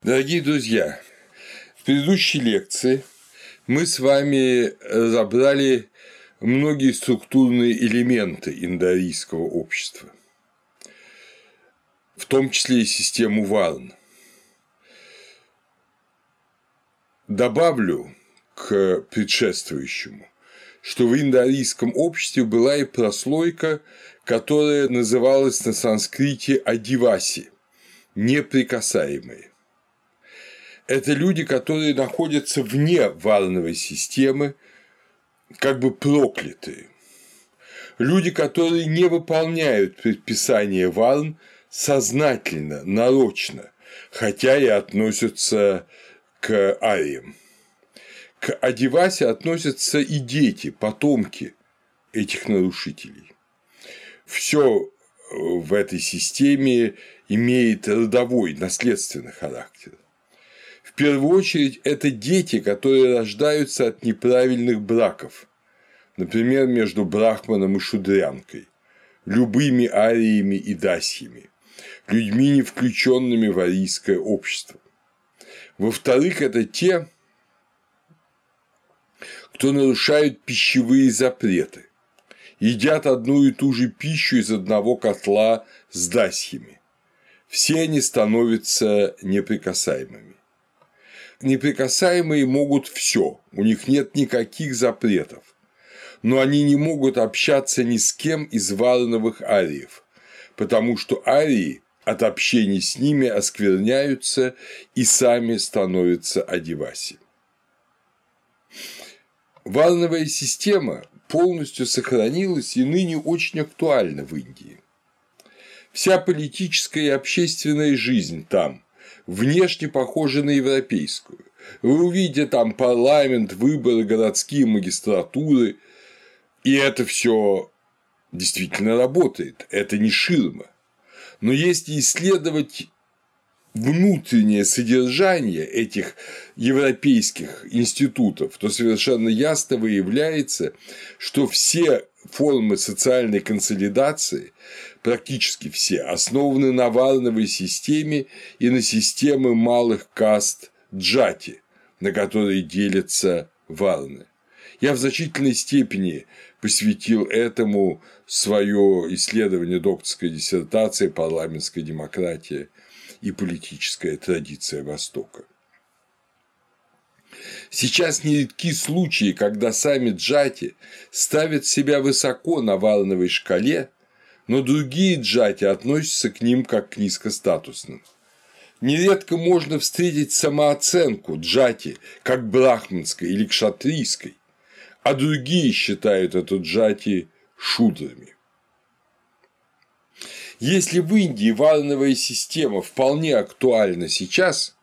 Дорогие друзья, в предыдущей лекции мы с вами разобрали многие структурные элементы индоарийского общества, в том числе и систему Варн. Добавлю к предшествующему, что в индоарийском обществе была и прослойка, которая называлась на санскрите адиваси – неприкасаемые это люди, которые находятся вне варновой системы, как бы проклятые. Люди, которые не выполняют предписания варн сознательно, нарочно, хотя и относятся к ариям. К Адивасе относятся и дети, потомки этих нарушителей. Все в этой системе имеет родовой, наследственный характер первую очередь это дети, которые рождаются от неправильных браков, например, между брахманом и шудрянкой, любыми ариями и дасьями, людьми, не включенными в арийское общество. Во-вторых, это те, кто нарушают пищевые запреты, едят одну и ту же пищу из одного котла с дасьями. Все они становятся неприкасаемыми неприкасаемые могут все, у них нет никаких запретов, но они не могут общаться ни с кем из валановых ариев, потому что арии от общения с ними оскверняются и сами становятся одеваси. Валновая система полностью сохранилась и ныне очень актуальна в Индии. Вся политическая и общественная жизнь там – внешне похожа на европейскую. Вы увидите там парламент, выборы, городские магистратуры, и это все действительно работает, это не ширма. Но если исследовать внутреннее содержание этих европейских институтов, то совершенно ясно выявляется, что все формы социальной консолидации, практически все, основаны на варновой системе и на системе малых каст джати, на которые делятся варны. Я в значительной степени посвятил этому свое исследование докторской диссертации «Парламентская демократия и политическая традиция Востока». Сейчас нередки случаи, когда сами джати ставят себя высоко на валновой шкале, но другие джати относятся к ним как к низкостатусным. Нередко можно встретить самооценку джати как брахманской или кшатрийской, а другие считают эту джати шудрами. Если в Индии варновая система вполне актуальна сейчас,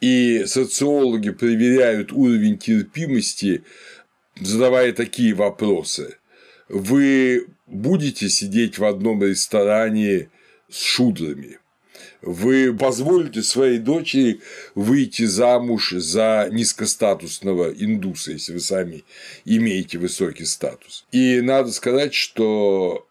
и социологи проверяют уровень терпимости, задавая такие вопросы. Вы будете сидеть в одном ресторане с шудрами? Вы позволите своей дочери выйти замуж за низкостатусного индуса, если вы сами имеете высокий статус. И надо сказать, что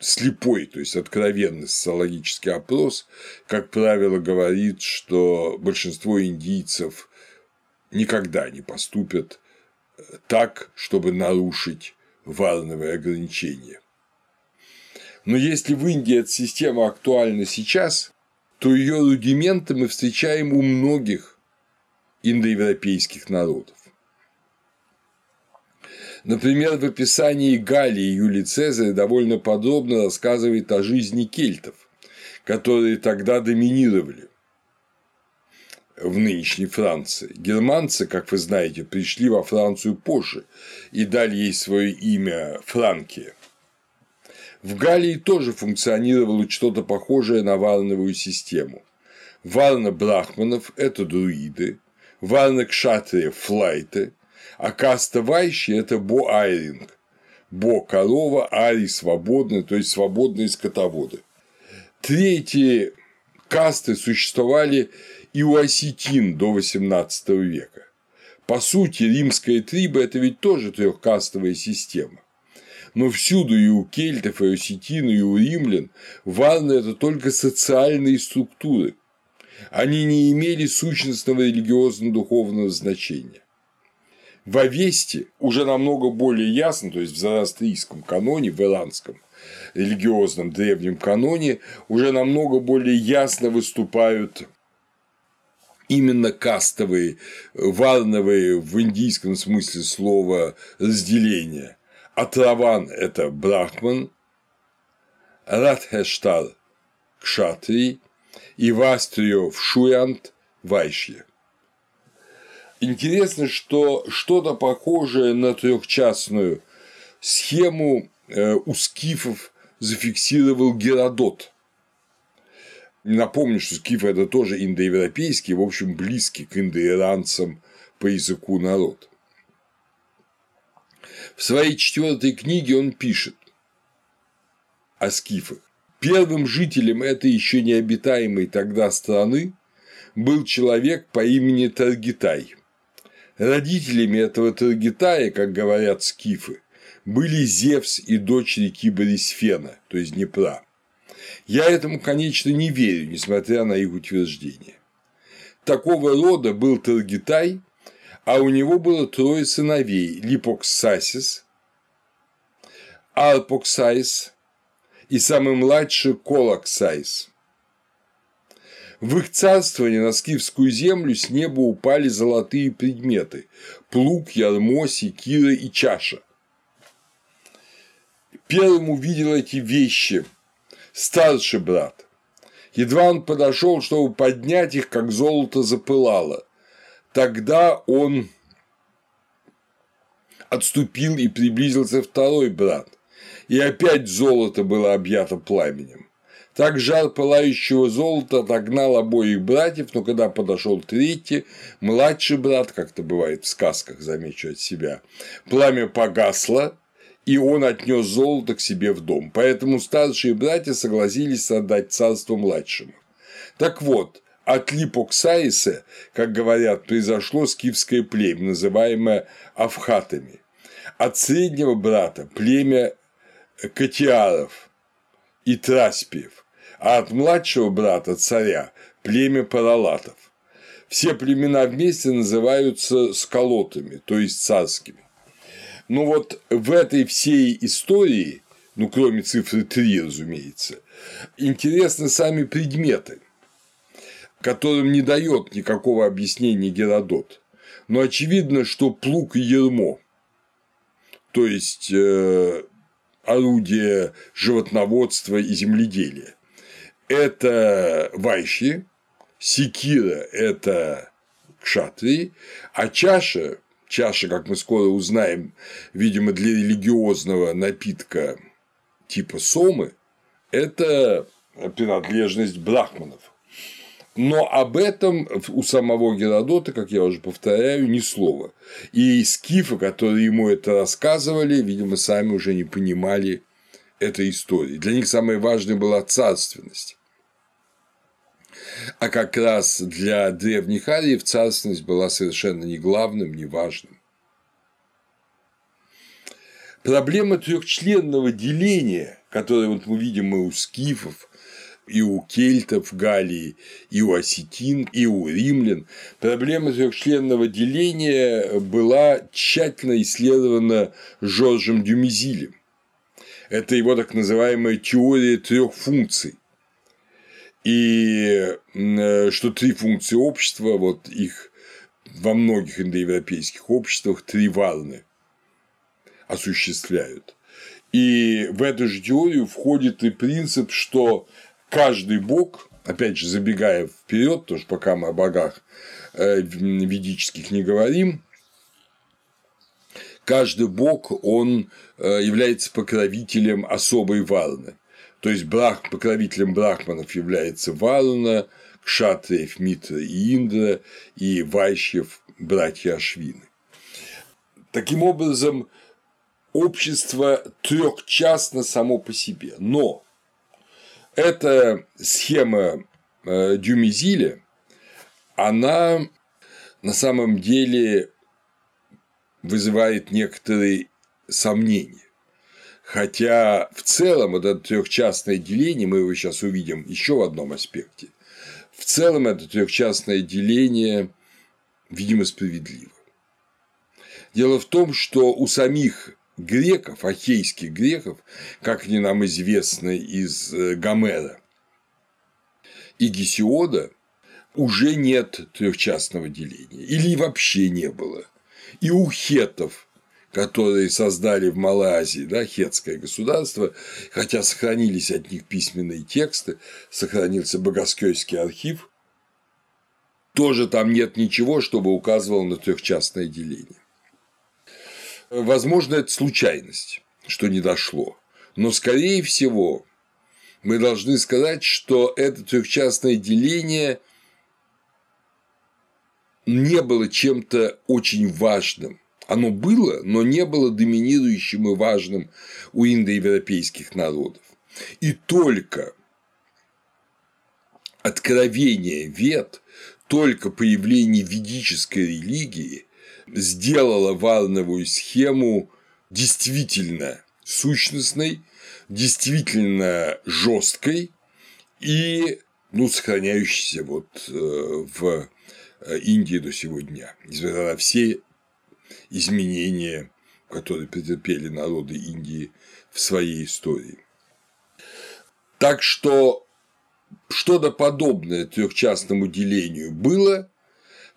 слепой, то есть откровенный социологический опрос, как правило, говорит, что большинство индийцев никогда не поступят так, чтобы нарушить варновые ограничения. Но если в Индии эта система актуальна сейчас, то ее рудименты мы встречаем у многих индоевропейских народов. Например, в описании Галлии Юлий Цезарь довольно подробно рассказывает о жизни кельтов, которые тогда доминировали в нынешней Франции. Германцы, как вы знаете, пришли во Францию позже и дали ей свое имя Франкия. В Галлии тоже функционировало что-то похожее на варновую систему. Варна брахманов – это друиды, варна кшатриев – флайты, а каста Вайщи – это Бо-Айринг. Бо – корова, Ари – свободный, то есть свободные скотоводы. Третьи касты существовали и у осетин до XVIII века. По сути, римская триба – это ведь тоже трехкастовая система. Но всюду и у кельтов, и у осетин, и у римлян варны – это только социальные структуры. Они не имели сущностного религиозно-духовного значения. В Авесте уже намного более ясно, то есть в зороастрийском каноне, в иранском религиозном древнем каноне, уже намного более ясно выступают именно кастовые, варновые в индийском смысле слова разделения. Атраван – это брахман, Радхештар – кшатри, и Вастрио в Шуянт – вайшье. Интересно, что что-то похожее на трехчастную схему э, у скифов зафиксировал Геродот. Напомню, что скифы – это тоже индоевропейский, в общем, близкий к индоиранцам по языку народ. В своей четвертой книге он пишет о скифах. Первым жителем этой еще необитаемой тогда страны был человек по имени Таргитай. Родителями этого Таргитая, как говорят скифы, были Зевс и дочь реки Борисфена, то есть Днепра. Я этому, конечно, не верю, несмотря на их утверждение. Такого рода был Таргитай, а у него было трое сыновей – Липоксаис, Арпоксаис и самый младший Колаксаис. В их царствование на скифскую землю с неба упали золотые предметы – плуг, ярмо, секира и чаша. Первым увидел эти вещи старший брат. Едва он подошел, чтобы поднять их, как золото запылало. Тогда он отступил и приблизился второй брат, и опять золото было объято пламенем. Так жар пылающего золота отогнал обоих братьев, но когда подошел третий, младший брат, как это бывает в сказках, замечу от себя, пламя погасло, и он отнес золото к себе в дом. Поэтому старшие братья согласились отдать царство младшему. Так вот, от Липоксаиса, как говорят, произошло скифское племя, называемое Авхатами. От среднего брата – племя Катиаров и Траспиев, а от младшего брата царя – племя Паралатов. Все племена вместе называются сколотами, то есть царскими. Но ну вот в этой всей истории, ну кроме цифры 3, разумеется, интересны сами предметы, которым не дает никакого объяснения Геродот. Но очевидно, что плуг и ермо, то есть э, орудие животноводства и земледелия, это вайши, секира – это кшатри, а чаша чаша, как мы скоро узнаем, видимо, для религиозного напитка типа сомы, это принадлежность брахманов. Но об этом у самого Геродота, как я уже повторяю, ни слова. И скифы, которые ему это рассказывали, видимо, сами уже не понимали этой истории. Для них самое важное была царственность. А как раз для древних ариев царственность была совершенно не главным, не важным. Проблема трехчленного деления, которое вот мы видим и у скифов, и у кельтов Галлии, и у осетин, и у римлян. Проблема трехчленного деления была тщательно исследована Жоржем Дюмизилем. Это его так называемая теория трех функций и э, что три функции общества, вот их во многих индоевропейских обществах три варны осуществляют. И в эту же теорию входит и принцип, что каждый бог, опять же, забегая вперед, потому что пока мы о богах э, ведических не говорим, каждый бог, он э, является покровителем особой варны. То есть брах, покровителем брахманов является Варуна, Кшатриев Митра и Индра, и Вайщев – братья Ашвины. Таким образом, общество трехчастно само по себе. Но эта схема э, Дюмизиля, она на самом деле вызывает некоторые сомнения. Хотя в целом это трехчастное деление, мы его сейчас увидим еще в одном аспекте, в целом это трехчастное деление, видимо, справедливо. Дело в том, что у самих греков, ахейских греков, как они нам известно из э, Гомера и Гесиода, уже нет трехчастного деления или вообще не было. И у хетов, которые создали в Малайзии да, хетское государство, хотя сохранились от них письменные тексты, сохранился Богоскёйский архив, тоже там нет ничего, чтобы указывало на трехчастное деление. Возможно, это случайность, что не дошло. Но, скорее всего, мы должны сказать, что это трехчастное деление не было чем-то очень важным. Оно было, но не было доминирующим и важным у индоевропейских народов. И только откровение вет, только появление ведической религии сделала варновую схему действительно сущностной, действительно жесткой и ну, сохраняющейся вот э, в э, Индии до сегодня, несмотря на все изменения, которые претерпели народы Индии в своей истории. Так что что-то подобное трехчастному делению было,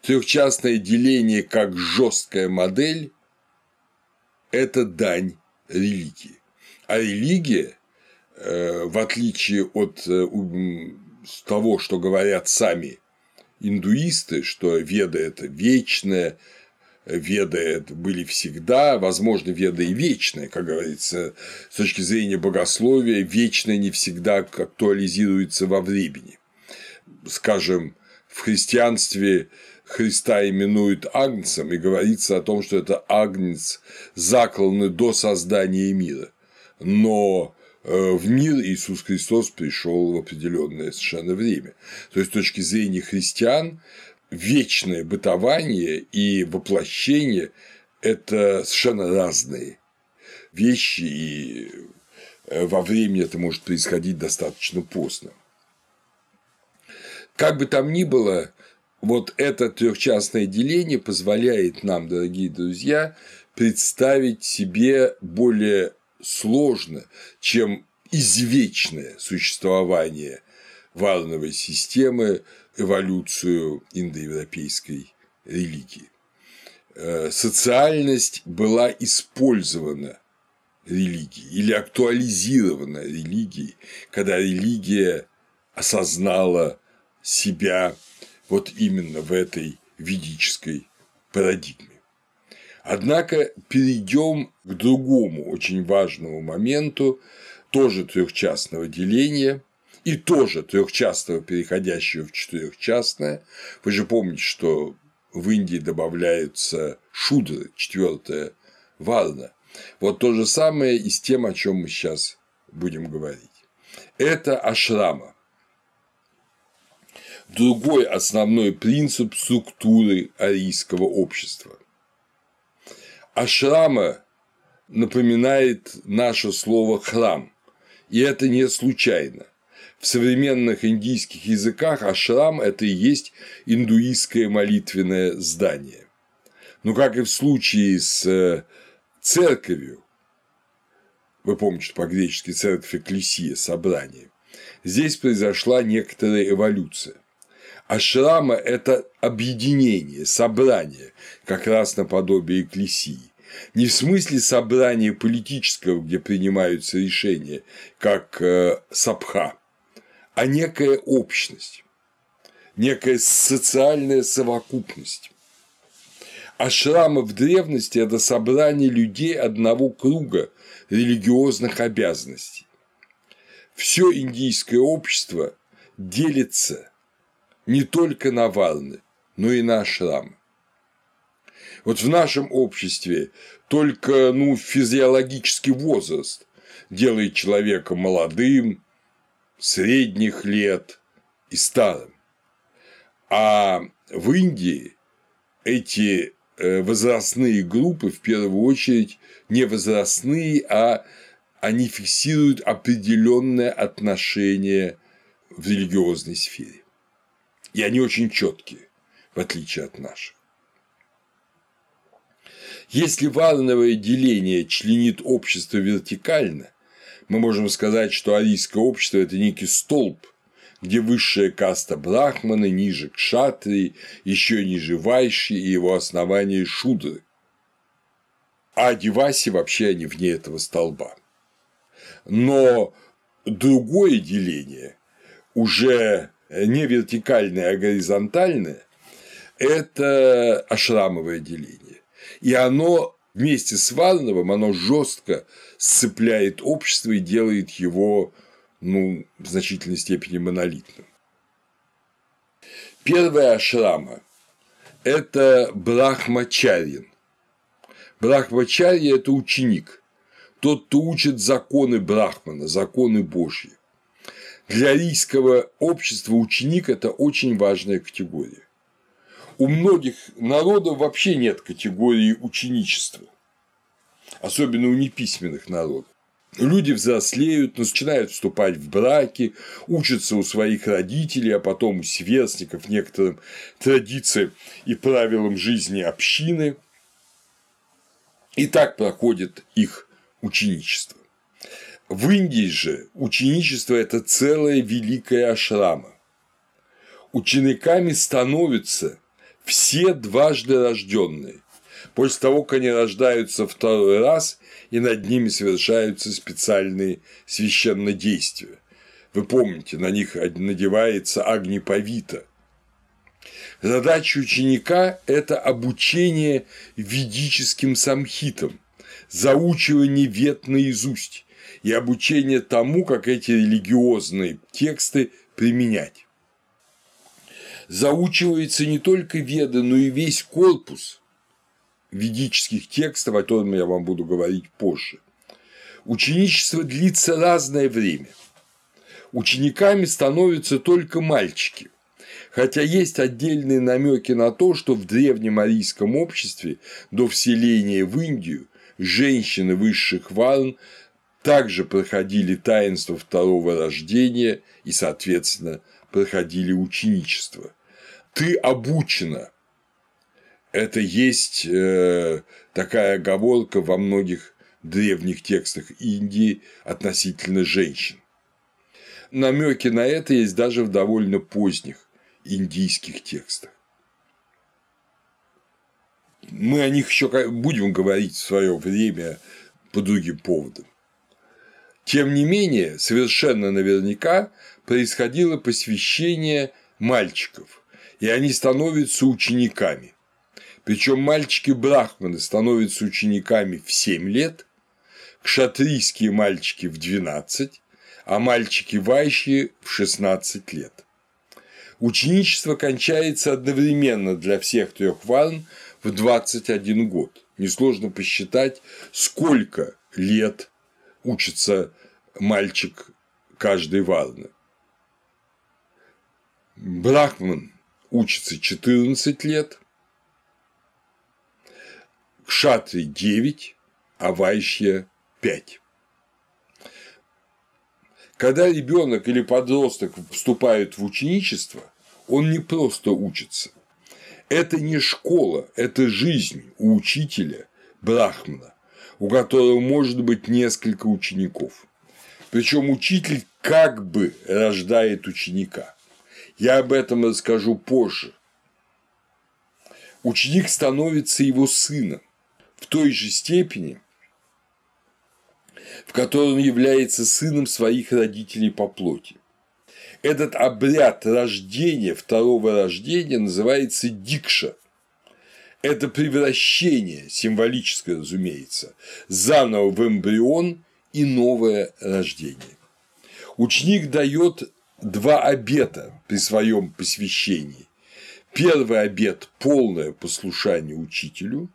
Трехчастное деление как жесткая модель – это дань религии. А религия, э, в отличие от э, того, что говорят сами индуисты, что веда – это вечное, веды были всегда, возможно, веда и вечная, как говорится, с точки зрения богословия, вечное не всегда актуализируется во времени. Скажем, в христианстве Христа именуют Агнцем, и говорится о том, что это Агнец, закланный до создания мира. Но э, в мир Иисус Христос пришел в определенное совершенно время. То есть, с точки зрения христиан, вечное бытование и воплощение – это совершенно разные вещи, и э, во времени это может происходить достаточно поздно. Как бы там ни было, вот это трехчастное деление позволяет нам, дорогие друзья, представить себе более сложно, чем извечное существование варновой системы, эволюцию индоевропейской религии. Э, социальность была использована религией или актуализирована религией, когда религия осознала себя вот именно в этой ведической парадигме. Однако перейдем к другому очень важному моменту, тоже трехчастного деления и тоже трехчастного, переходящего в четырехчастное. Вы же помните, что в Индии добавляются шудры, четвертая варна. Вот то же самое и с тем, о чем мы сейчас будем говорить. Это ашрама другой основной принцип структуры арийского общества. Ашрама напоминает наше слово «храм», и это не случайно. В современных индийских языках ашрам – это и есть индуистское молитвенное здание. Но как и в случае с э, церковью, вы помните, что по-гречески церковь экклесия – собрание, здесь произошла некоторая эволюция. Ашрама – это объединение, собрание, как раз наподобие экклесии. Не в смысле собрания политического, где принимаются решения, как э, сабха, а некая общность, некая социальная совокупность. Ашрама в древности – это собрание людей одного круга религиозных обязанностей. Все индийское общество делится не только на варны, но и на ашрамы. Вот в нашем обществе только ну, физиологический возраст делает человека молодым, средних лет и старым. А в Индии эти э, возрастные группы в первую очередь не возрастные, а они фиксируют определенное отношение в религиозной сфере. И они очень четкие, в отличие от наших. Если варновое деление членит общество вертикально, мы можем сказать, что арийское общество – это некий столб, где высшая каста брахманы, ниже кшатрии, еще ниже вайши и его основание шудры. А деваси вообще они вне этого столба. Но другое деление, уже не вертикальное, а горизонтальное, это ашрамовое деление. И оно вместе с Варновым, оно жестко сцепляет общество и делает его ну, в значительной степени монолитным. Первая ашрама – это Брахмачарьин. Брахмачарья – это ученик, тот, кто учит законы Брахмана, законы Божьи. Для арийского общества ученик – это очень важная категория. У многих народов вообще нет категории ученичества, особенно у неписьменных народов. Люди взрослеют, начинают вступать в браки, учатся у своих родителей, а потом у сверстников некоторым традициям и правилам жизни общины. И так проходит их ученичество. В Индии же ученичество – это целая великая ашрама. Учениками становятся все дважды рожденные, После того, как они рождаются второй раз, и над ними совершаются специальные священные действия. Вы помните, на них надевается агнипавита. Задача ученика – это обучение ведическим самхитам, заучивание вет наизусть и обучение тому, как эти религиозные тексты применять. Заучивается не только веды, но и весь корпус ведических текстов, о том я вам буду говорить позже. Ученичество длится разное время. Учениками становятся только мальчики, хотя есть отдельные намеки на то, что в древнем арийском обществе до вселения в Индию женщины высших варн также проходили таинство второго рождения и, соответственно, проходили ученичество. Ты обучена это есть э, такая оговорка во многих древних текстах Индии относительно женщин. Намеки на это есть даже в довольно поздних индийских текстах. Мы о них еще будем говорить в свое время по другим поводам. Тем не менее, совершенно наверняка происходило посвящение мальчиков, и они становятся учениками. Причем мальчики-брахманы становятся учениками в 7 лет, кшатрийские мальчики в 12, а мальчики вайщи в 16 лет. Ученичество кончается одновременно для всех трех варн в 21 год. Несложно посчитать, сколько лет учится мальчик каждой варны. Брахман учится 14 лет, кшатри 9, а вайщья 5. Когда ребенок или подросток вступает в ученичество, он не просто учится. Это не школа, это жизнь у учителя Брахмана, у которого может быть несколько учеников. Причем учитель как бы рождает ученика. Я об этом расскажу позже. Ученик становится его сыном в той же степени, в которой он является сыном своих родителей по плоти. Этот обряд рождения, второго рождения, называется дикша. Это превращение, символическое, разумеется, заново в эмбрион и новое рождение. Ученик дает два обета при своем посвящении. Первый обет – полное послушание учителю,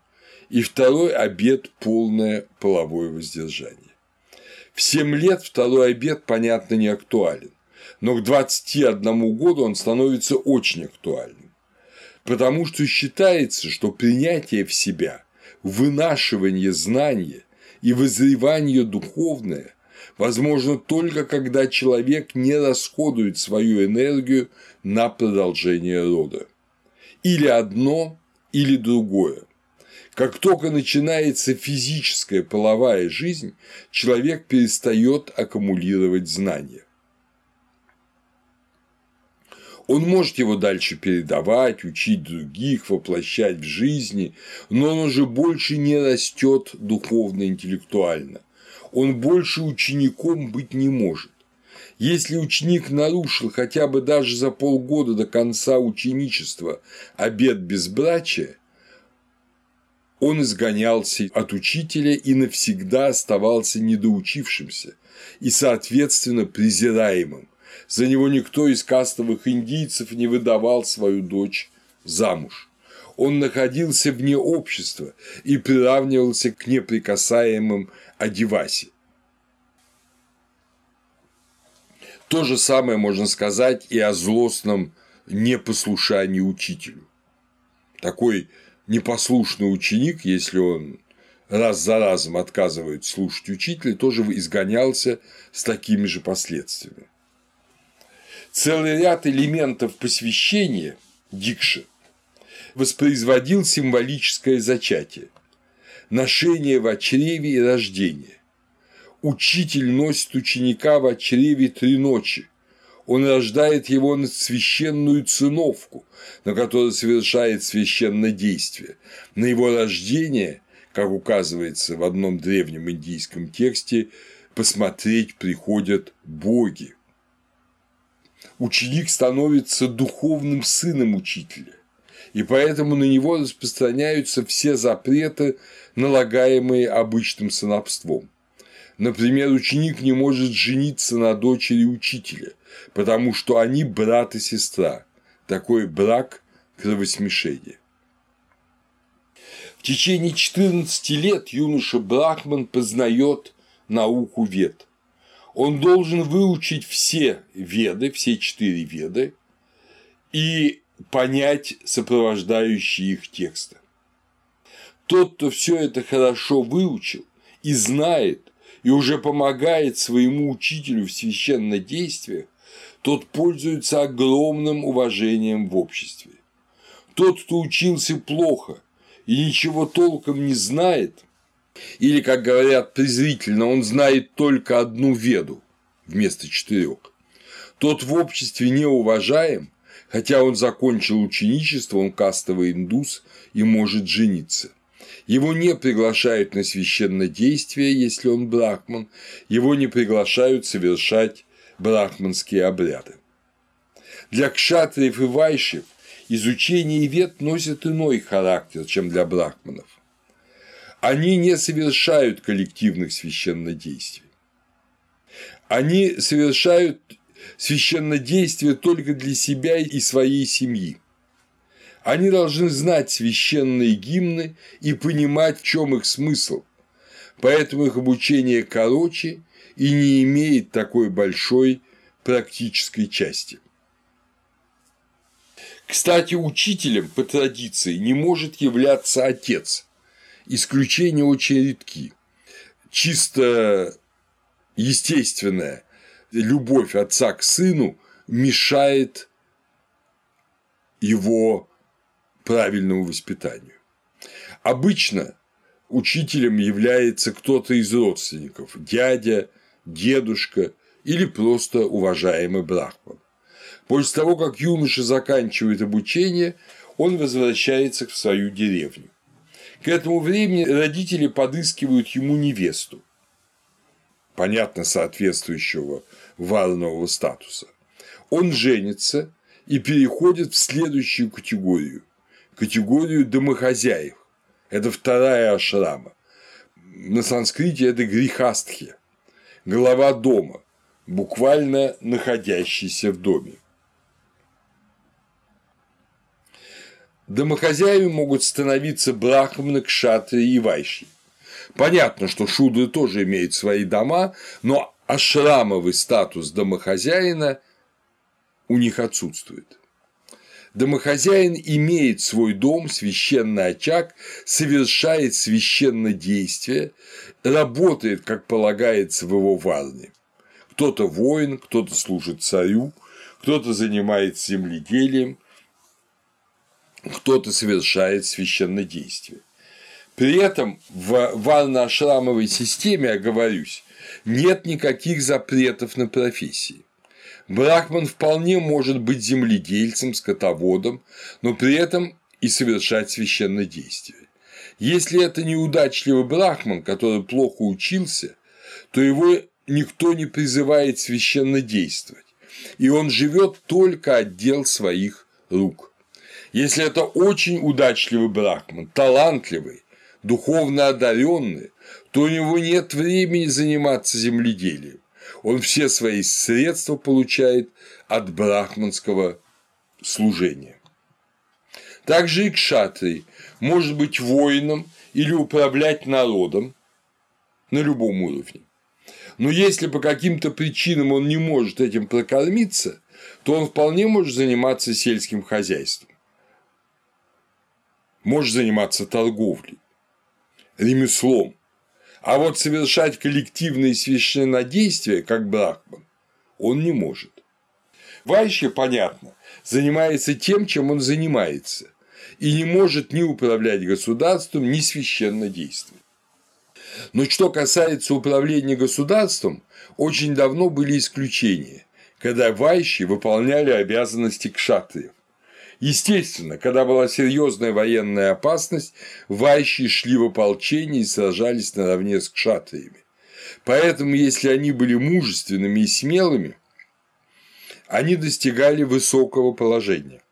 и второй обед – полное половое воздержание. В 7 лет второй обед, понятно, не актуален, но к 21 году он становится очень актуальным, потому что считается, что принятие в себя, вынашивание знания и вызревание духовное возможно только когда человек не расходует свою энергию на продолжение рода. Или одно, или другое. Как только начинается физическая половая жизнь, человек перестает аккумулировать знания. Он может его дальше передавать, учить других, воплощать в жизни, но он уже больше не растет духовно-интеллектуально. Он больше учеником быть не может. Если ученик нарушил хотя бы даже за полгода до конца ученичества обет безбрачия, он изгонялся от учителя и навсегда оставался недоучившимся и, соответственно, презираемым, за него никто из кастовых индийцев не выдавал свою дочь замуж. Он находился вне общества и приравнивался к неприкасаемым Адиваси. То же самое можно сказать и о злостном непослушании учителю. Такой непослушный ученик, если он раз за разом отказывает слушать учителя, тоже изгонялся с такими же последствиями целый ряд элементов посвящения Дикши воспроизводил символическое зачатие, ношение в чреве и рождение. Учитель носит ученика в чреве три ночи. Он рождает его на священную циновку, на которой совершает священное действие. На его рождение, как указывается в одном древнем индийском тексте, посмотреть приходят боги ученик становится духовным сыном учителя, и поэтому на него распространяются все запреты, налагаемые обычным сыновством. Например, ученик не может жениться на дочери учителя, потому что они брат и сестра. Такой брак – кровосмешение. В течение 14 лет юноша Брахман познает науку вет – он должен выучить все веды, все четыре веды и понять сопровождающие их тексты. Тот, кто все это хорошо выучил и знает, и уже помогает своему учителю в священнодействиях, тот пользуется огромным уважением в обществе. Тот, кто учился плохо и ничего толком не знает – или, как говорят презрительно, он знает только одну веду вместо четырех. Тот в обществе не уважаем, хотя он закончил ученичество, он кастовый индус и может жениться. Его не приглашают на священное действие, если он брахман, его не приглашают совершать брахманские обряды. Для кшатриев и вайшев изучение вет носит иной характер, чем для брахманов они не совершают коллективных священнодействий. Они совершают священнодействие только для себя и своей семьи. Они должны знать священные гимны и понимать, в чем их смысл, поэтому их обучение короче и не имеет такой большой практической части. Кстати, учителем по традиции не может являться отец, исключения очень редки. Чисто естественная любовь отца к сыну мешает его правильному воспитанию. Обычно учителем является кто-то из родственников – дядя, дедушка или просто уважаемый брахман. После того, как юноша заканчивает обучение, он возвращается в свою деревню. К этому времени родители подыскивают ему невесту, понятно, соответствующего варного статуса. Он женится и переходит в следующую категорию – категорию домохозяев. Это вторая ашрама. На санскрите это грехастхи – глава дома, буквально находящийся в доме. Домохозяевами могут становиться брахманы, кшатры и вайши. Понятно, что шудры тоже имеют свои дома, но ашрамовый статус домохозяина у них отсутствует. Домохозяин имеет свой дом, священный очаг, совершает священное действие, работает, как полагается в его варне. Кто-то воин, кто-то служит царю, кто-то занимается земледелием, кто-то совершает священное действие. При этом в варно-ашрамовой системе, оговорюсь, нет никаких запретов на профессии. Брахман вполне может быть земледельцем, скотоводом, но при этом и совершать священное действие. Если это неудачливый брахман, который плохо учился, то его никто не призывает священно действовать, и он живет только от дел своих рук. Если это очень удачливый брахман, талантливый, духовно одаренный, то у него нет времени заниматься земледелием. Он все свои средства получает от брахманского служения. Также и кшатрий может быть воином или управлять народом на любом уровне. Но если по каким-то причинам он не может этим прокормиться, то он вполне может заниматься сельским хозяйством, может заниматься торговлей, ремеслом. А вот совершать коллективные священнодействия, как Брахман, он не может. Вайще, понятно, занимается тем, чем он занимается, и не может ни управлять государством, ни священно действовать. Но что касается управления государством, очень давно были исключения, когда вайщи выполняли обязанности кшатриев. Естественно, когда была серьезная военная опасность, вайщи шли в ополчение и сражались наравне с кшатриями. Поэтому, если они были мужественными и смелыми, они достигали высокого положения.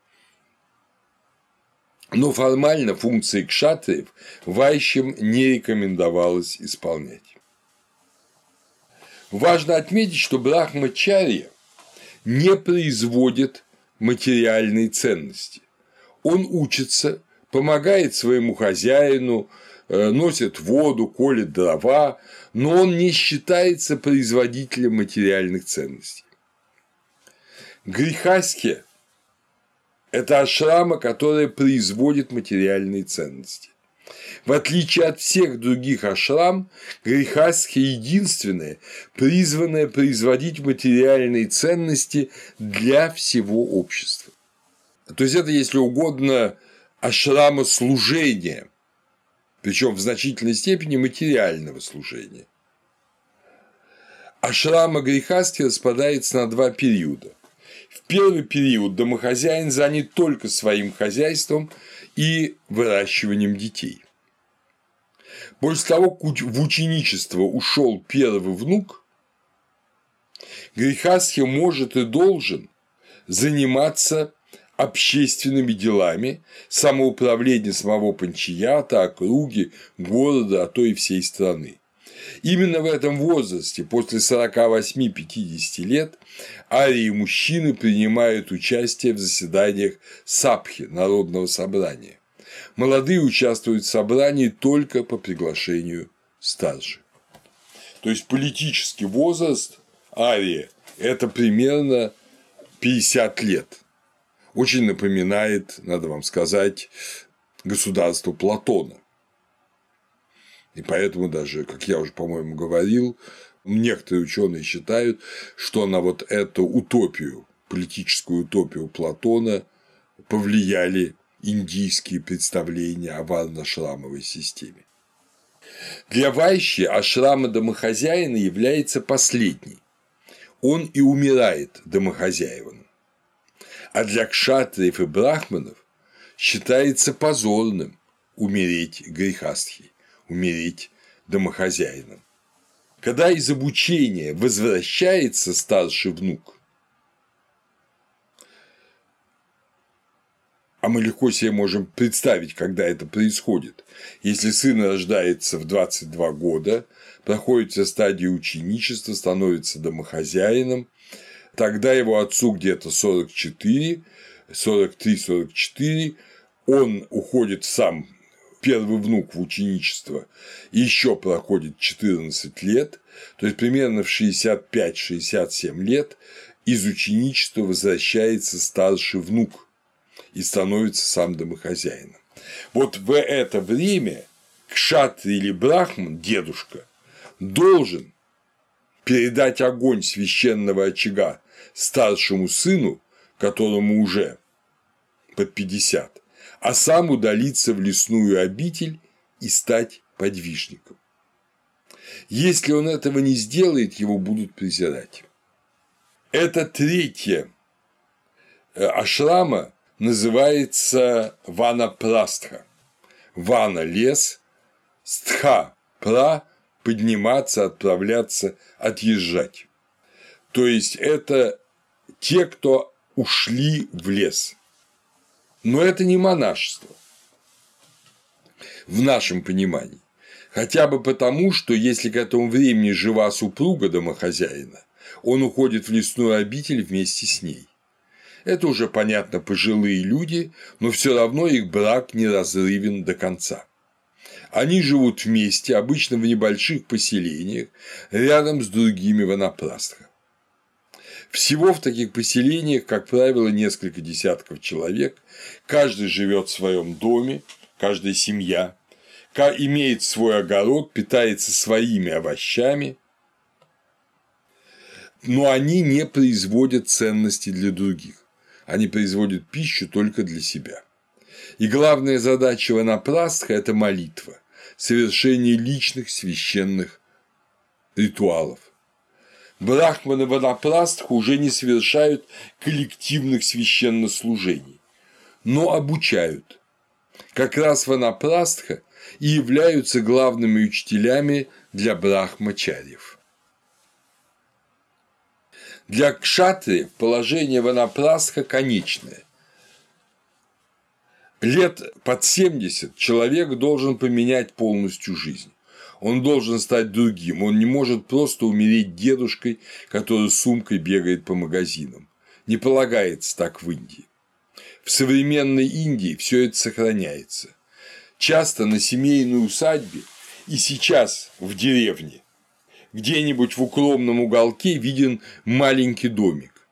Но формально функции кшатриев вайщам не рекомендовалось исполнять. Важно отметить, что брахмачарья не производит материальные ценности. Он учится, помогает своему хозяину, э, носит воду, колет дрова, но он не считается производителем материальных ценностей. Грехаске – это ашрама, которая производит материальные ценности. В отличие от всех других ашрам, Грехасхи единственное, призванное производить материальные ценности для всего общества. То есть это, если угодно, ашрама служения, причем в значительной степени материального служения. Ашрама Грехасти распадается на два периода. В первый период домохозяин занят только своим хозяйством и выращиванием детей. После того, как в ученичество ушел первый внук, Грехасхи может и должен заниматься общественными делами, самоуправлением самого панчията, округи, города, а то и всей страны. Именно в этом возрасте, после 48-50 лет, арии мужчины принимают участие в заседаниях Сапхи, Народного собрания молодые участвуют в собрании только по приглашению старших. То есть политический возраст Ария – это примерно 50 лет. Очень напоминает, надо вам сказать, государство Платона. И поэтому даже, как я уже, по-моему, говорил, некоторые ученые считают, что на вот эту утопию, политическую утопию Платона повлияли индийские представления о варно-шрамовой системе. Для Вайщи ашрама домохозяина является последней. Он и умирает домохозяевом. А для кшатриев и брахманов считается позорным умереть грехастхи, умереть домохозяином. Когда из обучения возвращается старший внук, А мы легко себе можем представить, когда это происходит. Если сын рождается в 22 года, проходит все стадии ученичества, становится домохозяином, тогда его отцу где-то 44, 43-44, он уходит сам, первый внук в ученичество, еще проходит 14 лет, то есть примерно в 65-67 лет из ученичества возвращается старший внук – и становится сам домохозяином. Вот в это время кшатри или брахман, дедушка, должен передать огонь священного очага старшему сыну, которому уже под 50, а сам удалиться в лесную обитель и стать подвижником. Если он этого не сделает, его будут презирать. Это третье э, ашрама называется ванапрастха. Вана – лес, стха – пра – подниматься, отправляться, отъезжать. То есть это те, кто ушли в лес. Но это не монашество в нашем понимании. Хотя бы потому, что если к этому времени жива супруга домохозяина, он уходит в лесную обитель вместе с ней. Это уже, понятно, пожилые люди, но все равно их брак не разрывен до конца. Они живут вместе, обычно в небольших поселениях, рядом с другими ванапрастха. Всего в таких поселениях, как правило, несколько десятков человек, каждый живет в своем доме, каждая семья, имеет свой огород, питается своими овощами, но они не производят ценности для других. Они производят пищу только для себя. И главная задача ванапрастха – это молитва, совершение личных священных ритуалов. Брахманы ванапрастха уже не совершают коллективных священнослужений, но обучают. Как раз ванапрастха и являются главными учителями для брахмачарьев. Для кшатри положение ванапрастха конечное. Лет под 70 человек должен поменять полностью жизнь. Он должен стать другим. Он не может просто умереть дедушкой, который с сумкой бегает по магазинам. Не полагается так в Индии. В современной Индии все это сохраняется. Часто на семейной усадьбе и сейчас в деревне где-нибудь в укромном уголке виден маленький домик.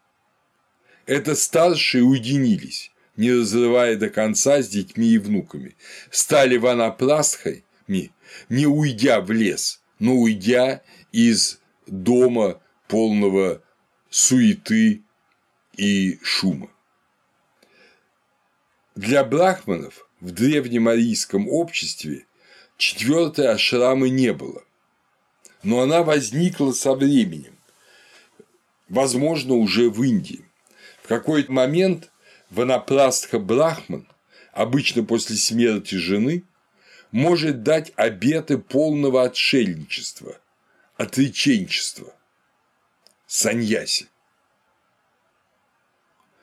Это старшие уединились, не разрывая до конца с детьми и внуками, стали ванапрастхами, не уйдя в лес, но уйдя из дома полного суеты и шума. Для брахманов в древнемарийском обществе четвертой ашрамы не было но она возникла со временем, возможно, уже в Индии. В какой-то момент Ванапластха Брахман, обычно после смерти жены, может дать обеты полного отшельничества, отреченчества, саньяси.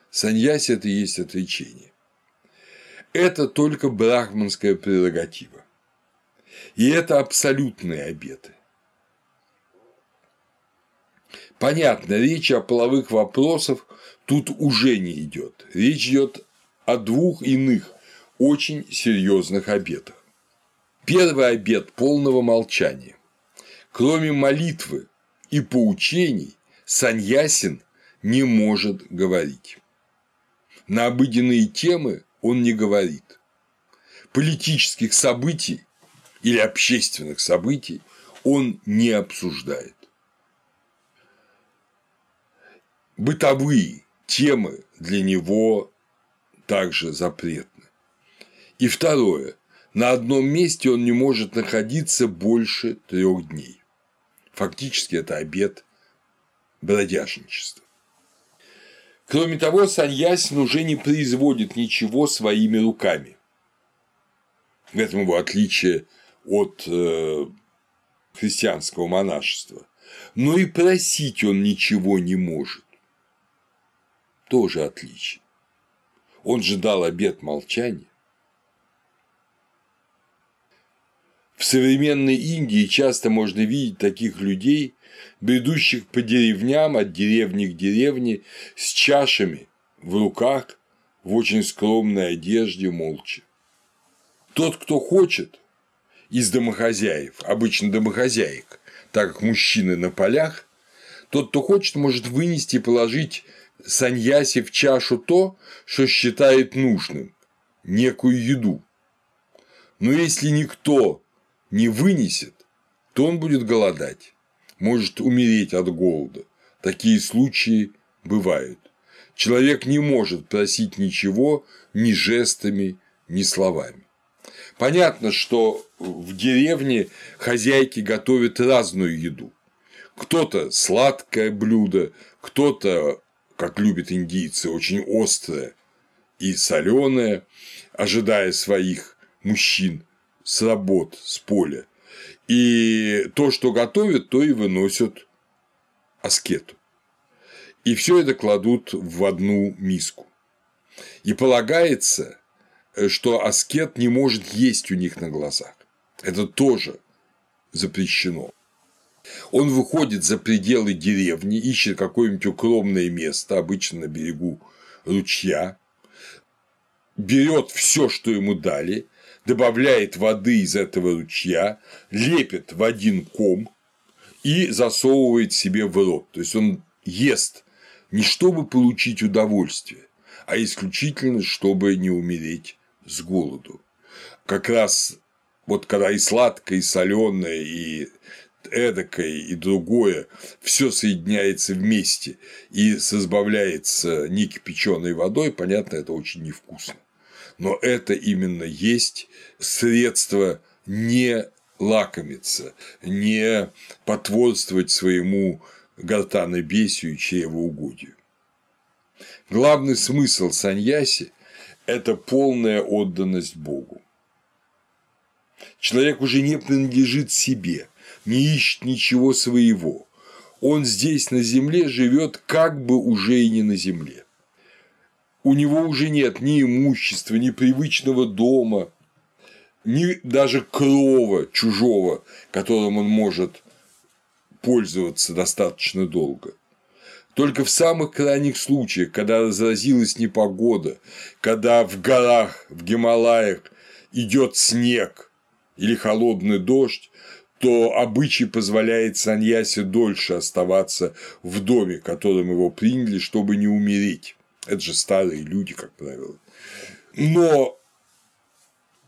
Саньяси – это и есть отречение. Это только брахманская прерогатива. И это абсолютные обеты. Понятно, речь о половых вопросах тут уже не идет. Речь идет о двух иных, очень серьезных обетах. Первый обет полного молчания. Кроме молитвы и поучений, Саньясин не может говорить. На обыденные темы он не говорит. Политических событий или общественных событий он не обсуждает. бытовые темы для него также запретны. И второе. На одном месте он не может находиться больше трех дней. Фактически это обед бродяжничества. Кроме того, Саньясин уже не производит ничего своими руками. В этом его отличие от э, христианского монашества. Но и просить он ничего не может тоже отличие. Он же дал обет молчания. Современной Индии часто можно видеть таких людей, бредущих по деревням от деревни к деревне с чашами в руках, в очень скромной одежде, молча. Тот, кто хочет, из домохозяев, обычно домохозяек, так как мужчины на полях, тот, кто хочет, может вынести и положить саньяси в чашу то, что считает нужным, некую еду. Но если никто не вынесет, то он будет голодать, может умереть от голода. Такие случаи бывают. Человек не может просить ничего ни жестами, ни словами. Понятно, что в деревне хозяйки готовят разную еду. Кто-то сладкое блюдо, кто-то, как любят индийцы, очень острое и соленое, ожидая своих мужчин с работ, с поля. И то, что готовят, то и выносят аскету. И все это кладут в одну миску. И полагается, что аскет не может есть у них на глазах. Это тоже запрещено. Он выходит за пределы деревни, ищет какое-нибудь укромное место, обычно на берегу ручья, берет все, что ему дали, добавляет воды из этого ручья, лепит в один ком и засовывает себе в рот. То есть он ест не чтобы получить удовольствие, а исключительно чтобы не умереть с голоду. Как раз вот когда и сладкое, и соленое, и эдакое, и другое, все соединяется вместе и разбавляется некипяченой водой, понятно, это очень невкусно. Но это именно есть средство не лакомиться, не потворствовать своему гортанобесию и чревоугодию. Главный смысл саньяси – это полная отданность Богу. Человек уже не принадлежит себе, не ищет ничего своего. Он здесь на земле живет как бы уже и не на земле. У него уже нет ни имущества, ни привычного дома, ни даже крова чужого, которым он может пользоваться достаточно долго. Только в самых крайних случаях, когда разразилась непогода, когда в горах, в Гималаях идет снег или холодный дождь, то обычай позволяет Саньясе дольше оставаться в доме, которым его приняли, чтобы не умереть. Это же старые люди, как правило. Но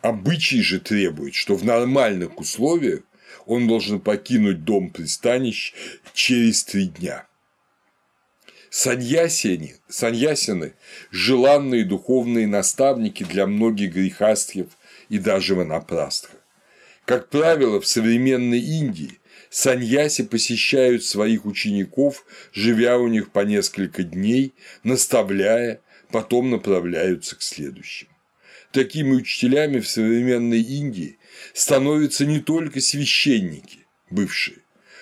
обычай же требует, что в нормальных условиях он должен покинуть дом пристанищ через три дня. Саньясины, саньясины – желанные духовные наставники для многих грехастхев и даже ванапрастха. Как правило, в современной Индии саньяси посещают своих учеников, живя у них по несколько дней, наставляя, потом направляются к следующим. Такими учителями в современной Индии становятся не только священники, бывшие,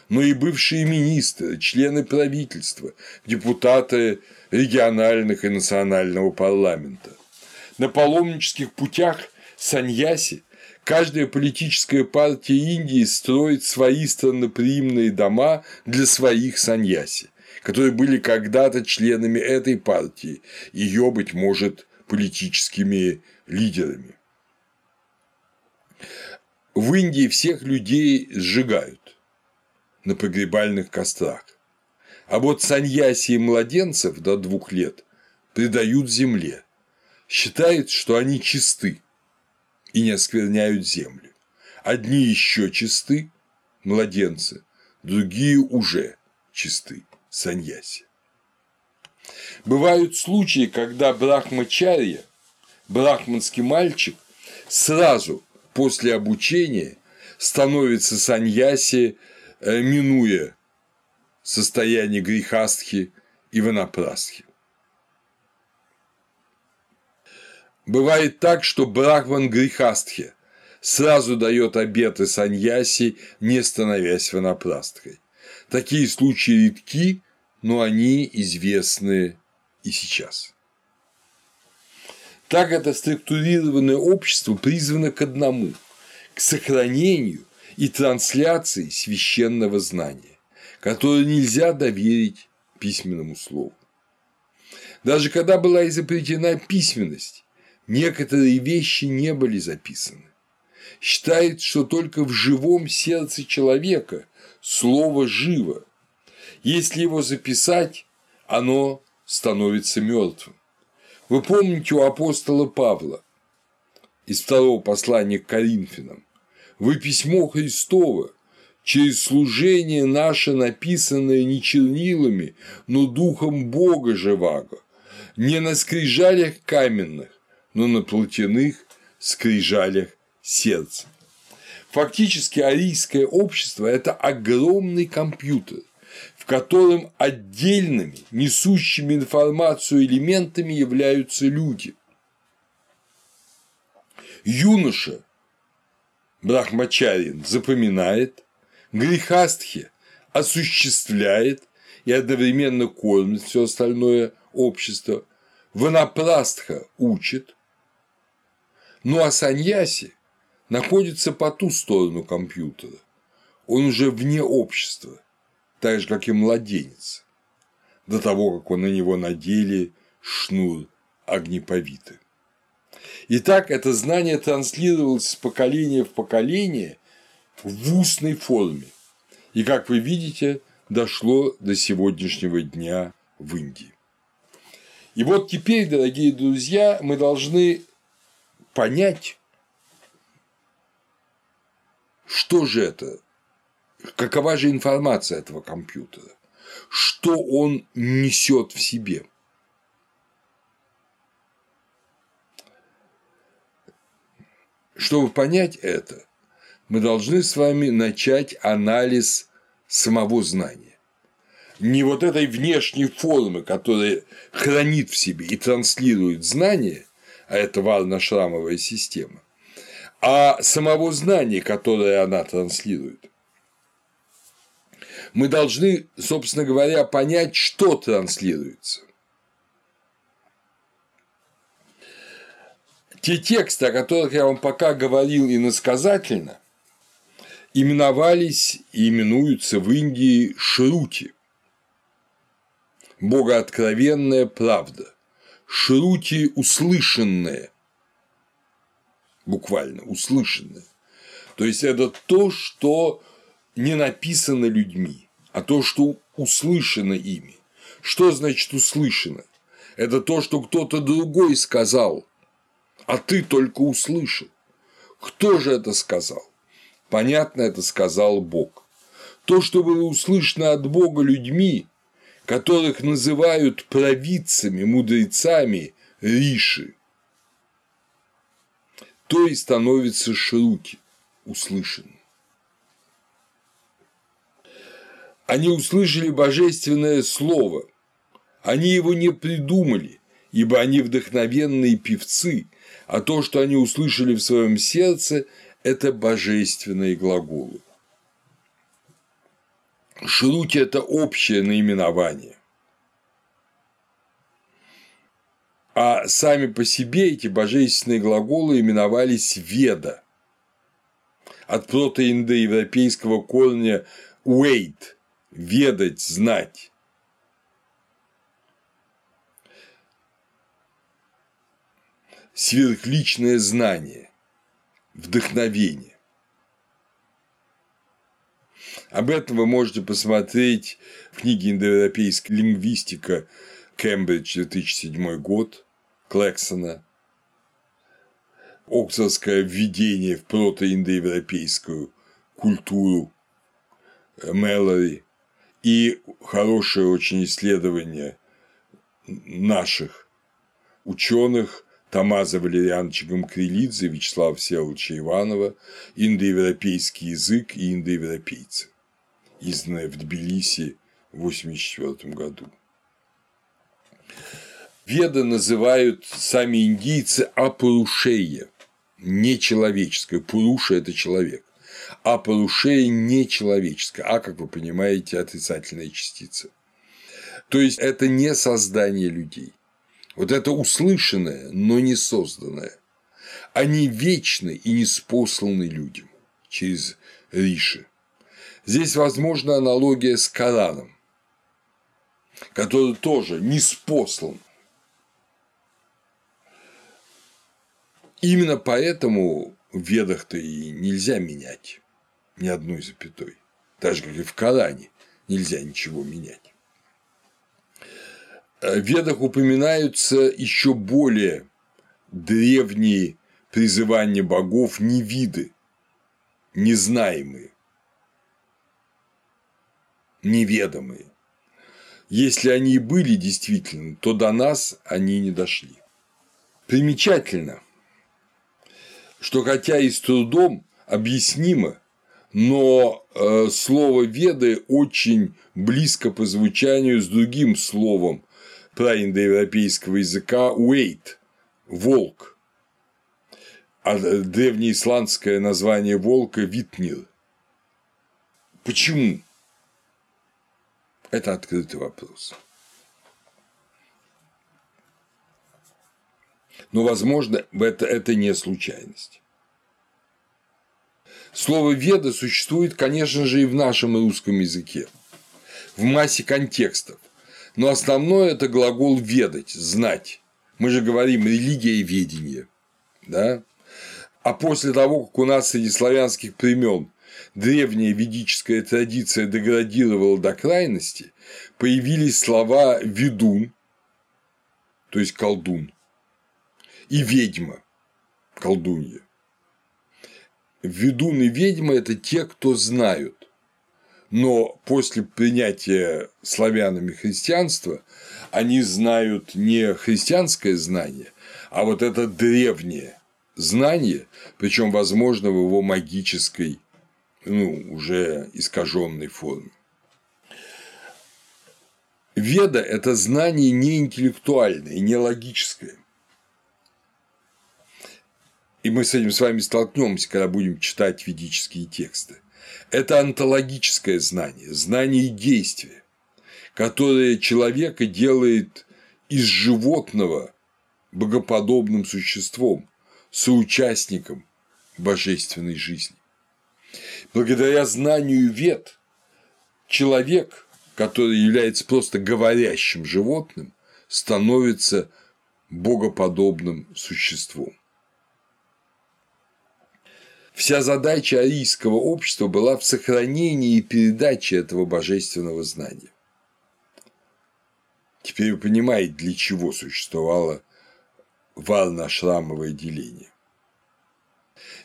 но и бывшие министры, члены правительства, депутаты региональных и национального парламента. На паломнических путях Саньяси каждая политическая партия Индии строит свои странноприимные дома для своих саньяси, которые были когда-то членами этой партии, ее, быть может, политическими лидерами. В Индии всех людей сжигают на погребальных кострах. А вот саньяси и младенцев до двух лет предают земле. Считает, что они чисты и не оскверняют землю. Одни еще чисты – младенцы, другие уже чисты – саньяси. Бывают случаи, когда брахмачарья, брахманский мальчик, сразу после обучения становится саньяси, э, минуя состояние грехастхи и ванапрасхи. Бывает так, что брахман грехастхи сразу дает обеты саньяси, не становясь ванапрасткой. Такие случаи редки, но они известны и сейчас. Так это структурированное общество призвано к одному – к сохранению и трансляции священного знания, которое нельзя доверить письменному слову. Даже когда была изобретена письменность, некоторые вещи не были записаны. Считает, что только в живом сердце человека слово живо. Если его записать, оно становится мертвым. Вы помните у апостола Павла из второго послания к Коринфянам, вы письмо Христово, через служение наше, написанное не чернилами, но духом Бога живаго, не на скрижалях каменных, но на плотяных скрижалях сердца. Фактически арийское общество – это огромный компьютер, котором отдельными, несущими информацию элементами являются люди. Юноша Брахмачарин запоминает, Грехастхи осуществляет и одновременно кормит все остальное общество, Ванапрастха учит, ну а саньяси находится по ту сторону компьютера. Он уже вне общества, так же, как и младенец, до того, как он на него надели шнур огнеповиты. Итак, это знание транслировалось с поколения в поколение в устной форме. И, как вы видите, дошло до сегодняшнего дня в Индии. И вот теперь, дорогие друзья, мы должны понять, что же это, какова же информация этого компьютера, что он несет в себе. Чтобы понять это, мы должны с вами начать анализ самого знания. Не вот этой внешней формы, которая хранит в себе и транслирует знание, а это варно-шрамовая система, а самого знания, которое она транслирует. Мы должны, собственно говоря, понять, что транслируется. Те тексты, о которых я вам пока говорил иносказательно, именовались и именуются в Индии шрути. Богооткровенная правда. Шрути услышанное. Буквально услышанное. То есть это то, что не написано людьми, а то, что услышано ими. Что значит услышано? Это то, что кто-то другой сказал, а ты только услышал. Кто же это сказал? Понятно, это сказал Бог. То, что было услышано от Бога людьми, которых называют провидцами, мудрецами, риши, то и становится шруки услышанным. Они услышали божественное слово, они его не придумали, ибо они вдохновенные певцы, а то, что они услышали в своем сердце, это божественные глаголы. Шрути – это общее наименование. А сами по себе эти божественные глаголы именовались веда от протоиндоевропейского корня wait – ведать, знать. Сверхличное знание вдохновение. Об этом вы можете посмотреть в книге «Индоевропейская лингвистика» Кембридж 2007 год Клексона, Оксфордское введение в протоиндоевропейскую культуру Мэлори и хорошее очень исследование наших ученых Тамаза Валерьяновича Гамкрилидзе, Вячеслава Всеволодовича Иванова, индоевропейский язык и индоевропейцы, изданное в Тбилиси в 1984 году. Веда называют сами индийцы апарушея, нечеловеческое. Пуруша – это человек. А парушея – нечеловеческое. А, как вы понимаете, отрицательная частица. То есть, это не создание людей. Вот это услышанное, но не созданное. Они вечны и не спосланы людям через Риши. Здесь возможна аналогия с Кораном, который тоже не спослан. Именно поэтому ведах-то и нельзя менять ни одной запятой. Так же, как и в Коране нельзя ничего менять. в Ведах упоминаются еще более древние призывания богов не виды, незнаемые, неведомые. Если они и были действительно, то до нас они не дошли. Примечательно, что хотя и с трудом объяснимо, но э, слово «веды» очень близко по звучанию с другим словом праиндоевропейского языка «уэйт» – «волк», а древнеисландское название волка – «витнир». Почему? Это открытый вопрос. Но, возможно, это, это не случайность. Слово «веда» существует, конечно же, и в нашем русском языке, в массе контекстов. Но основное – это глагол «ведать», «знать». Мы же говорим «религия и ведение». Да? А после того, как у нас среди славянских племен древняя ведическая традиция деградировала до крайности, появились слова «ведун», то есть колдун, и ведьма, колдунья. Ведун и ведьма – это те, кто знают. Но после принятия славянами христианства они знают не христианское знание, а вот это древнее знание, причем, возможно, в его магической ну, уже искаженной форме. Веда – это знание не интеллектуальное, не логическое. И мы с этим с вами столкнемся, когда будем читать ведические тексты. Это онтологическое знание, знание действия, которое человека делает из животного богоподобным существом, соучастником божественной жизни. Благодаря знанию вет человек, который является просто говорящим животным, становится богоподобным существом. Вся задача арийского общества была в сохранении и передаче этого божественного знания. Теперь вы понимаете, для чего существовало варно-шрамовое деление.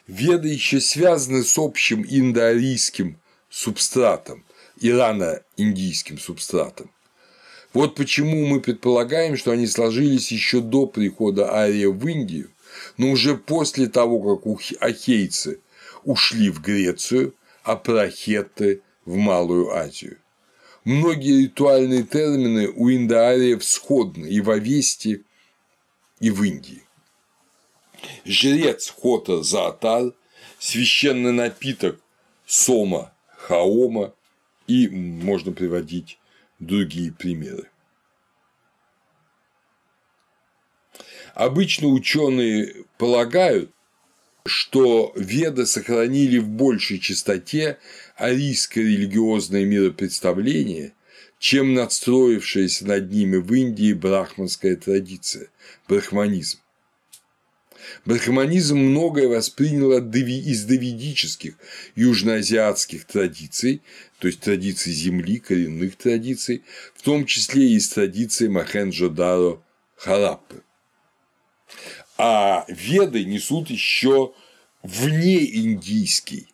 Веды еще связаны с общим индоарийским субстратом, ирано-индийским субстратом. Вот почему мы предполагаем, что они сложились еще до прихода Ария в Индию, но уже после того, как ахейцы ушли в Грецию, а прохеты – в Малую Азию. Многие ритуальные термины у индоариев сходны и в Авесте, и в Индии жрец Хота Заатар, священный напиток Сома Хаома и можно приводить другие примеры. Обычно ученые полагают, что веды сохранили в большей чистоте арийское религиозное миропредставление, чем надстроившаяся над ними в Индии брахманская традиция – брахманизм. Брахманизм многое воспринял из давидических южноазиатских традиций, то есть традиций земли, коренных традиций, в том числе и из традиций Махенджо-Даро Хараппы. А веды несут еще внеиндийский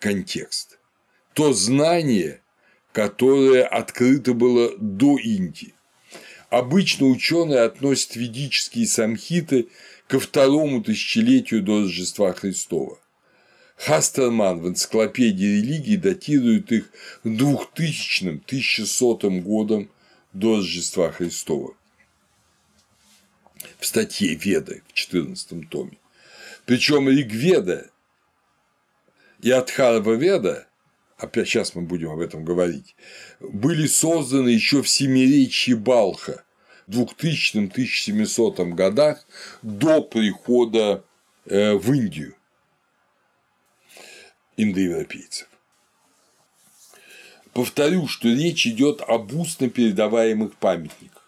контекст. То знание, которое открыто было до Индии. Обычно ученые относят ведические самхиты ко второму тысячелетию до Рождества Христова. Хастерман в энциклопедии религии датирует их 2000-1100 годом до Рождества Христова в статье Веды в 14 томе. Причем Ригведа и Адхарва Веда, опять сейчас мы будем об этом говорить, были созданы еще в Семиречье Балха 2000-1700 годах до прихода э, в Индию индоевропейцев. Повторю, что речь идет об устно передаваемых памятниках,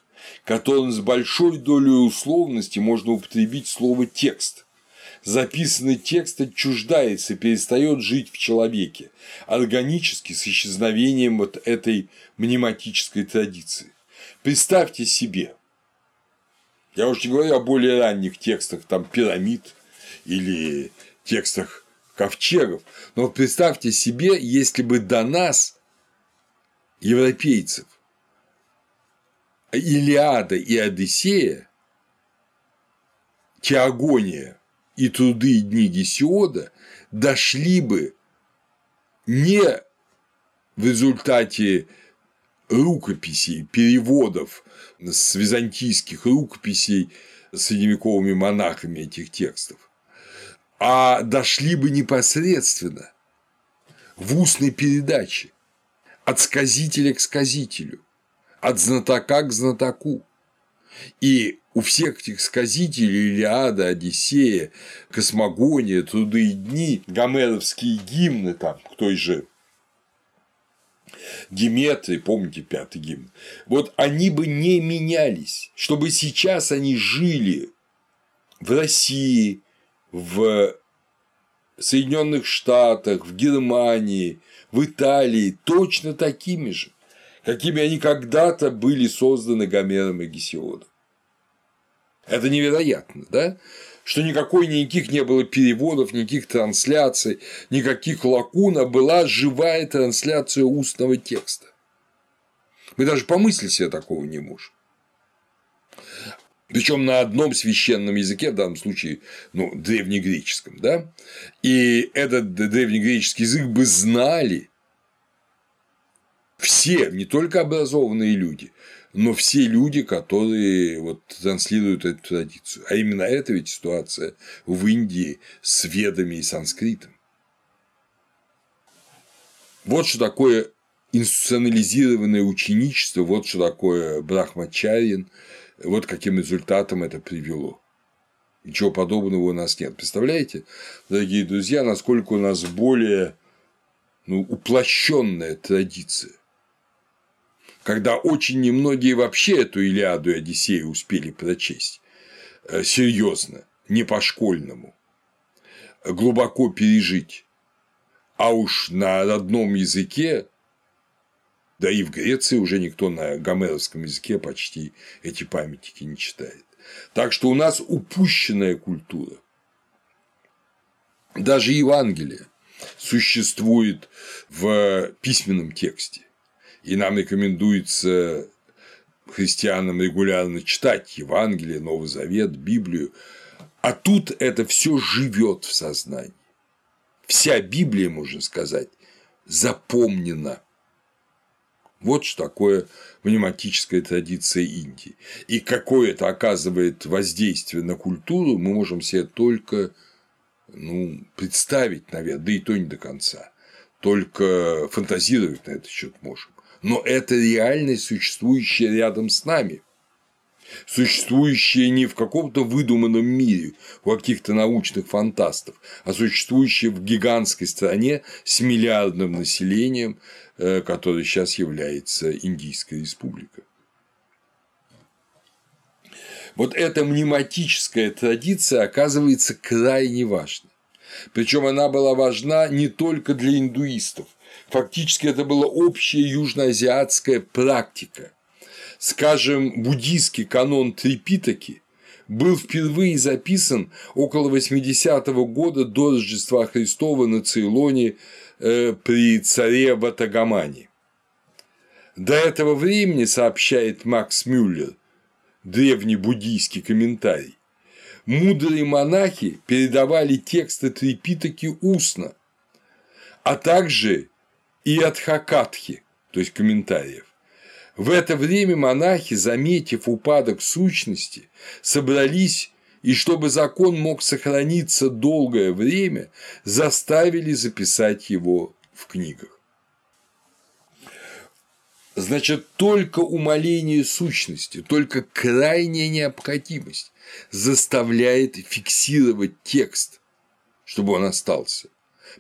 которым с большой долей условности можно употребить слово «текст». Записанный текст отчуждается, перестает жить в человеке, органически с исчезновением вот этой мнематической традиции. Представьте себе, я уж не говорю о более ранних текстах, там, пирамид или текстах ковчегов, но представьте себе, если бы до нас, европейцев, Илиада и Одиссея, Теогония и труды дни Гесиода дошли бы не в результате рукописей, переводов с византийских рукописей средневековыми монахами этих текстов, а дошли бы непосредственно в устной передаче от сказителя к сказителю, от знатока к знатоку. И у всех этих сказителей Илиада, Одиссея, Космогония, Труды и дни, гомеровские гимны там к той же Диметры, помните пятый гимн, вот они бы не менялись, чтобы сейчас они жили в России, в Соединенных Штатах, в Германии, в Италии точно такими же, какими они когда-то были созданы Гомером и Гесиодом. Это невероятно, да? Что никакой никаких не было переводов, никаких трансляций, никаких лакун, а была живая трансляция устного текста. Мы даже помыслить себе такого не можем. Причем на одном священном языке, в данном случае, ну, древнегреческом, да, и этот древнегреческий язык бы знали все, не только образованные люди, но все люди, которые вот транслируют эту традицию. А именно это ведь ситуация в Индии с ведами и санскритом. Вот что такое институционализированное ученичество, вот что такое брахмачарин, вот каким результатом это привело. Ничего подобного у нас нет. Представляете, дорогие друзья, насколько у нас более ну, уплощенная традиция когда очень немногие вообще эту Илиаду и Одиссею успели прочесть э, серьезно, не по-школьному, глубоко пережить, а уж на родном языке, да и в Греции уже никто на гомеровском языке почти эти памятники не читает. Так что у нас упущенная культура. Даже Евангелие существует в письменном тексте и нам рекомендуется христианам регулярно читать Евангелие, Новый Завет, Библию, а тут это все живет в сознании. Вся Библия, можно сказать, запомнена. Вот что такое мнематическая традиция Индии. И какое это оказывает воздействие на культуру, мы можем себе только ну, представить, наверное, да и то не до конца. Только фантазировать на этот счет можем но это реальность, существующая рядом с нами, существующая не в каком-то выдуманном мире у каких-то научных фантастов, а существующая в гигантской стране с миллиардным населением, э, которой сейчас является Индийская республика. Вот эта мнематическая традиция оказывается крайне важной. Причем она была важна не только для индуистов, Фактически это была общая южноазиатская практика. Скажем, буддийский канон Трипитаки был впервые записан около 80-го года до Рождества Христова на Цейлоне э, при царе Ватагамане. До этого времени, сообщает Макс Мюллер, древний буддийский комментарий, мудрые монахи передавали тексты Трипитаки устно, а также и от Хакатхи, то есть комментариев. В это время монахи, заметив упадок сущности, собрались и чтобы закон мог сохраниться долгое время, заставили записать его в книгах. Значит, только умоление сущности, только крайняя необходимость заставляет фиксировать текст, чтобы он остался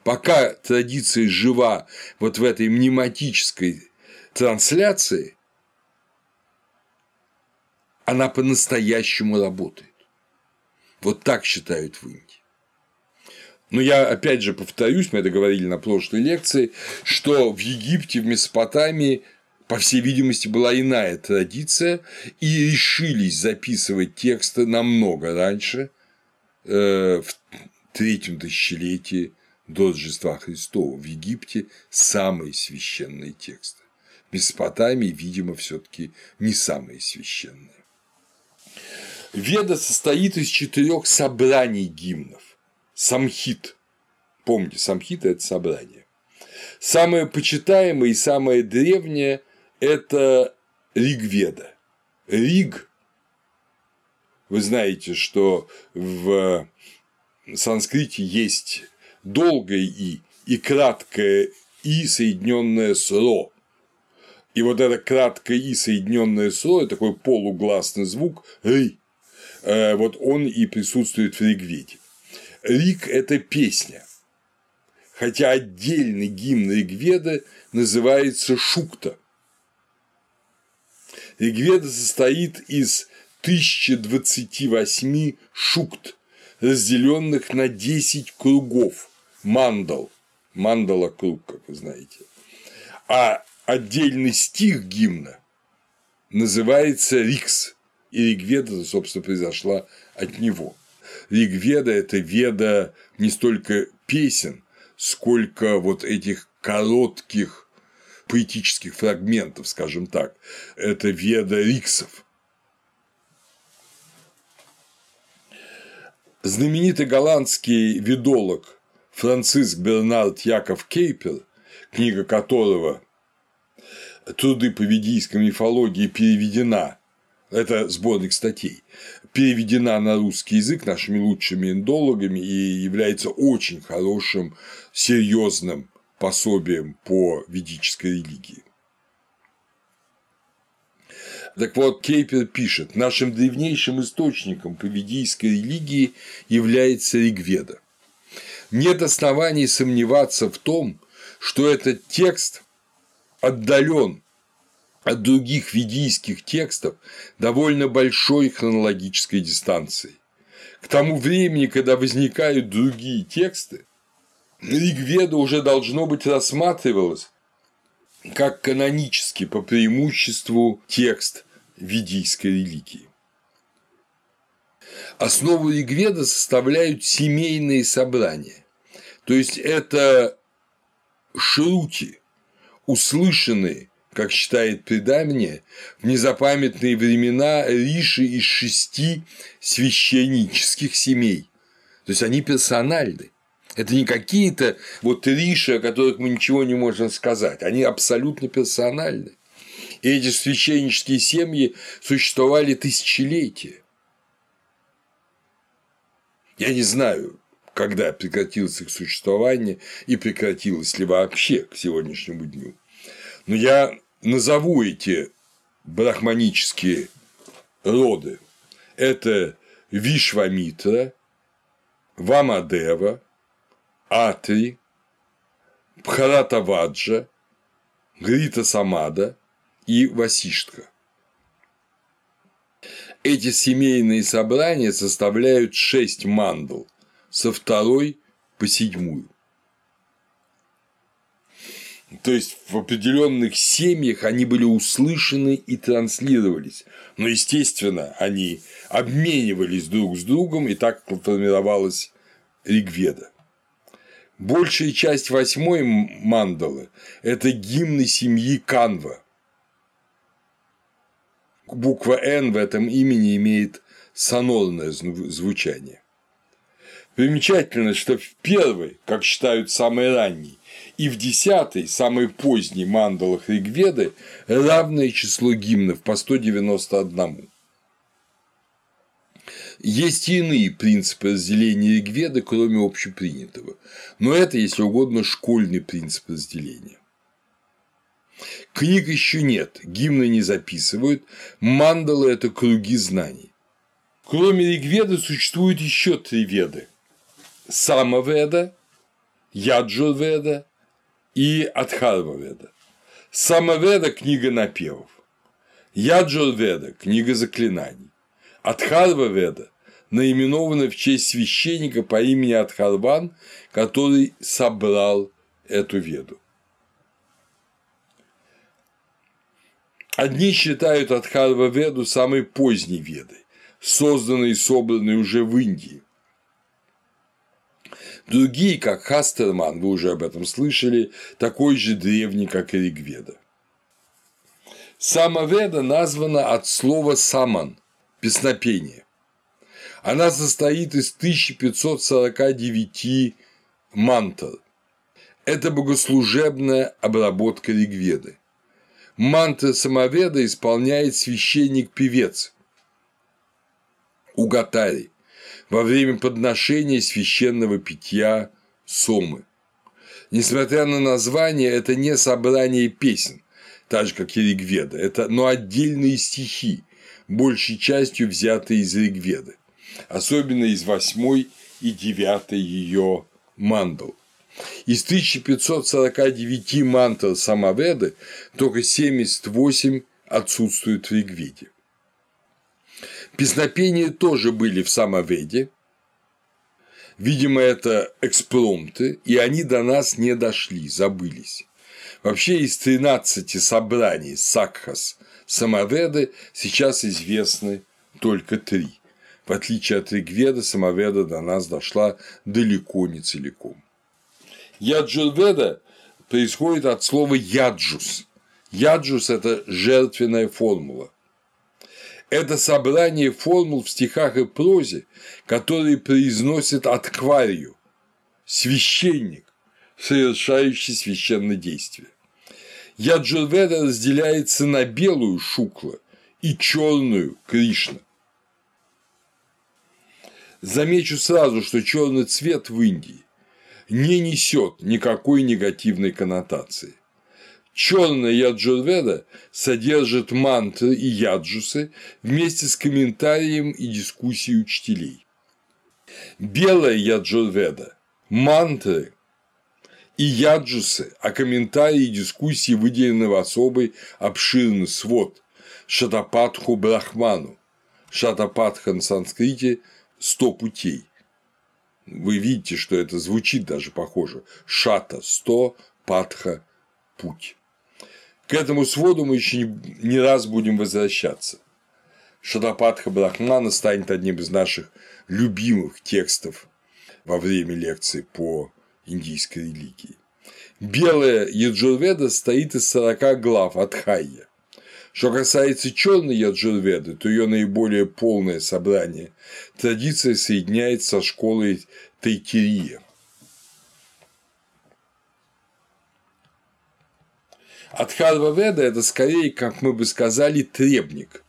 пока традиция жива вот в этой мнематической трансляции, она по-настоящему работает. Вот так считают в Индии. Но я опять же повторюсь, мы это говорили на прошлой лекции, что в Египте, в Месопотамии по всей видимости, была иная традиция, и решились записывать тексты намного раньше, э, в третьем тысячелетии до Рождества Христова в Египте самые священные тексты. В Месопотамии, видимо, все-таки не самые священные. Веда состоит из четырех собраний гимнов. Самхит. Помните, самхит – это собрание. Самое почитаемое и самое древнее – это Ригведа. Риг – вы знаете, что в санскрите есть долгое «и» и краткое «и», соединенное с. И вот это краткое «и», соединенное с «ро» – такой полугласный звук «ри». Э, вот он и присутствует в Ригведе. Риг – это песня, хотя отдельный гимн Ригведа называется Шукта. Ригведа состоит из 1028 шукт, разделенных на 10 кругов мандал. Мандала круг, как вы знаете. А отдельный стих гимна называется Рикс. И Ригведа, собственно, произошла от него. Ригведа – это веда не столько песен, сколько вот этих коротких поэтических фрагментов, скажем так. Это веда риксов. Знаменитый голландский ведолог Франциск Бернард Яков Кейпер, книга которого «Труды по ведийской мифологии» переведена это сборник статей, переведена на русский язык нашими лучшими индологами и является очень хорошим, серьезным пособием по ведической религии. Так вот, Кейпер пишет, нашим древнейшим источником по ведийской религии является Ригведа. Нет оснований сомневаться в том, что этот текст отдален от других ведийских текстов довольно большой хронологической дистанцией. К тому времени, когда возникают другие тексты, Ригведа уже должно быть рассматривалось как канонически по преимуществу текст ведийской религии. Основу Ригведа составляют семейные собрания, то есть это шрути, услышанные как считает предание, в незапамятные времена риши из шести священнических семей. То есть они персональны. Это не какие-то вот риши, о которых мы ничего не можем сказать. Они абсолютно персональны. И эти священнические семьи существовали тысячелетия. Я не знаю, когда прекратилось их существование и прекратилось ли вообще к сегодняшнему дню. Но я назову эти брахманические роды. Это Вишвамитра, Вамадева, Атри, Бхаратаваджа, Грита Самада и Васиштха. Эти семейные собрания составляют шесть мандал со второй по седьмую. То есть в определенных семьях они были услышаны и транслировались. Но, естественно, они обменивались друг с другом, и так формировалась Ригведа. Большая часть восьмой мандалы – это гимны семьи Канва. Буква «Н» в этом имени имеет сонорное звучание. Примечательно, что в первой, как считают самый ранний, и в десятой, самой поздней мандалах Ригведы равное число гимнов по 191. Есть и иные принципы разделения Ригведы, кроме общепринятого, но это, если угодно, школьный принцип разделения. Книг еще нет, гимны не записывают, мандалы – это круги знаний. Кроме Ригведы существует еще три веды – Самаведа, Яджурведа и Адхарваведа. Самаведа – книга напевов. Яджурведа – книга заклинаний. Адхарваведа наименована в честь священника по имени Адхарван, который собрал эту веду. Одни считают Адхарва Веду самой поздней Ведой, созданной и собранной уже в Индии. Другие, как Хастерман, вы уже об этом слышали, такой же древний, как и Ригведа. Самаведа названа от слова «саман» – песнопение. Она состоит из 1549 мантр. Это богослужебная обработка Ригведы. Мантры самоведа исполняет священник-певец Угатари во время подношения священного питья сомы. Несмотря на название, это не собрание песен, так же, как и Ригведа, это, но отдельные стихи, большей частью взятые из Ригведы, особенно из восьмой и девятой ее мандал. Из 1549 мантр Самаведы только 78 отсутствуют в Ригведе. Песнопения тоже были в Самоведе. Видимо, это экспромты, и они до нас не дошли, забылись. Вообще из 13 собраний Сакхас Самоведы сейчас известны только три. В отличие от Ригведа, Самоведа до нас дошла далеко не целиком. Яджурведа происходит от слова яджус. Яджус – это жертвенная формула. Это собрание формул в стихах и прозе, которые произносит Аткварию, священник, совершающий священное действие. Яджурведа разделяется на белую Шукла и черную Кришна. Замечу сразу, что черный цвет в Индии не несет никакой негативной коннотации. Черная яджурведа содержит мантры и яджусы вместе с комментарием и дискуссией учителей. Белая яджурведа – мантры и яджусы, а комментарии и дискуссии выделены в особый обширный свод – Шатапатху Брахману. Шатапатха на санскрите – сто путей. Вы видите, что это звучит даже похоже. Шата – сто, патха – путь. К этому своду мы еще не раз будем возвращаться. Шатапатха Брахмана станет одним из наших любимых текстов во время лекции по индийской религии. Белая Яджурведа стоит из 40 глав от Хайя. Что касается черной Яджурведы, то ее наиболее полное собрание традиция соединяет со школой Тайтирия. Адхарва Веда – это скорее, как мы бы сказали, требник.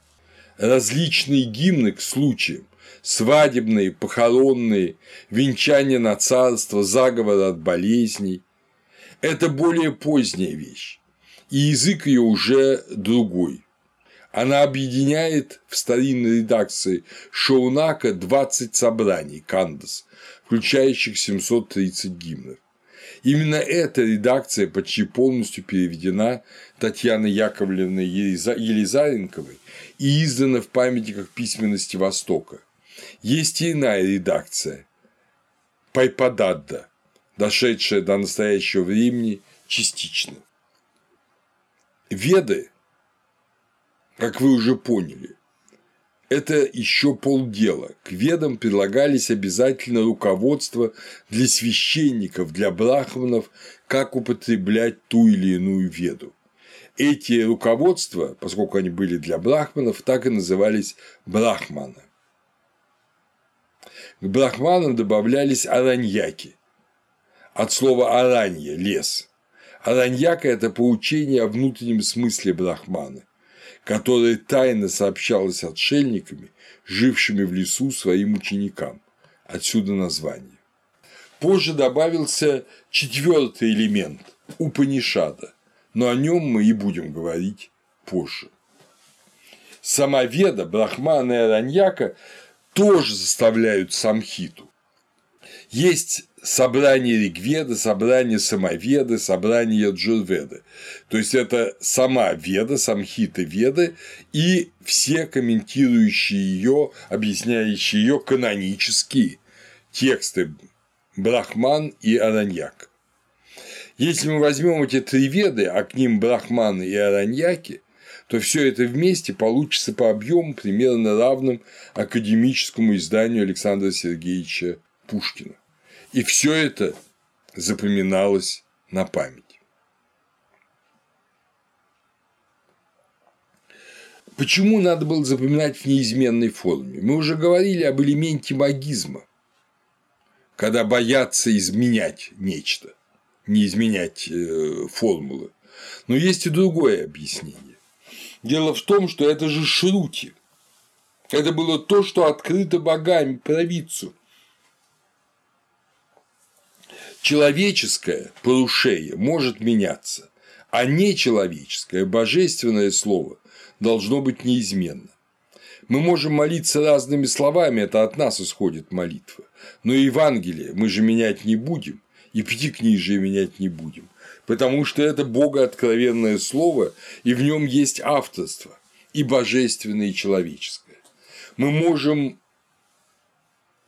Различные гимны к случаям, свадебные, похоронные, венчание на царство, заговор от болезней. Это более поздняя вещь, и язык ее уже другой. Она объединяет в старинной редакции Шаунака 20 собраний Кандас, включающих 730 гимнов. Именно эта редакция почти полностью переведена Татьяной Яковлевной Елизаренковой и издана в памятниках письменности Востока. Есть и иная редакция – Пайпададда, дошедшая до настоящего времени частично. Веды, как вы уже поняли, это еще полдела. К ведам предлагались обязательно руководство для священников, для брахманов, как употреблять ту или иную веду. Эти руководства, поскольку они были для брахманов, так и назывались брахманы. К брахманам добавлялись араньяки. От слова аранья – лес. Араньяка – это поучение о внутреннем смысле брахмана – которое тайно сообщалось отшельниками, жившими в лесу своим ученикам. Отсюда название. Позже добавился четвертый элемент – Упанишада, но о нем мы и будем говорить позже. Самоведа, Брахмана и Араньяка тоже заставляют самхиту. Есть собрание Ригведа, собрание Самоведы, собрание Джурведы. То есть это сама Веда, самхита Веды и все комментирующие ее, объясняющие ее канонические тексты Брахман и Араньяк. Если мы возьмем эти три веды, а к ним Брахманы и Араньяки, то все это вместе получится по объему примерно равным академическому изданию Александра Сергеевича Пушкина. И все это запоминалось на память. Почему надо было запоминать в неизменной форме? Мы уже говорили об элементе магизма, когда боятся изменять нечто, не изменять э, формулы. Но есть и другое объяснение. Дело в том, что это же шрути. Это было то, что открыто богами провидцу. Человеческое порушение может меняться, а нечеловеческое, божественное слово должно быть неизменно. Мы можем молиться разными словами, это от нас исходит молитва. Но Евангелие мы же менять не будем, и Пятикнижие менять не будем потому что это богооткровенное слово, и в нем есть авторство, и божественное, и человеческое. Мы можем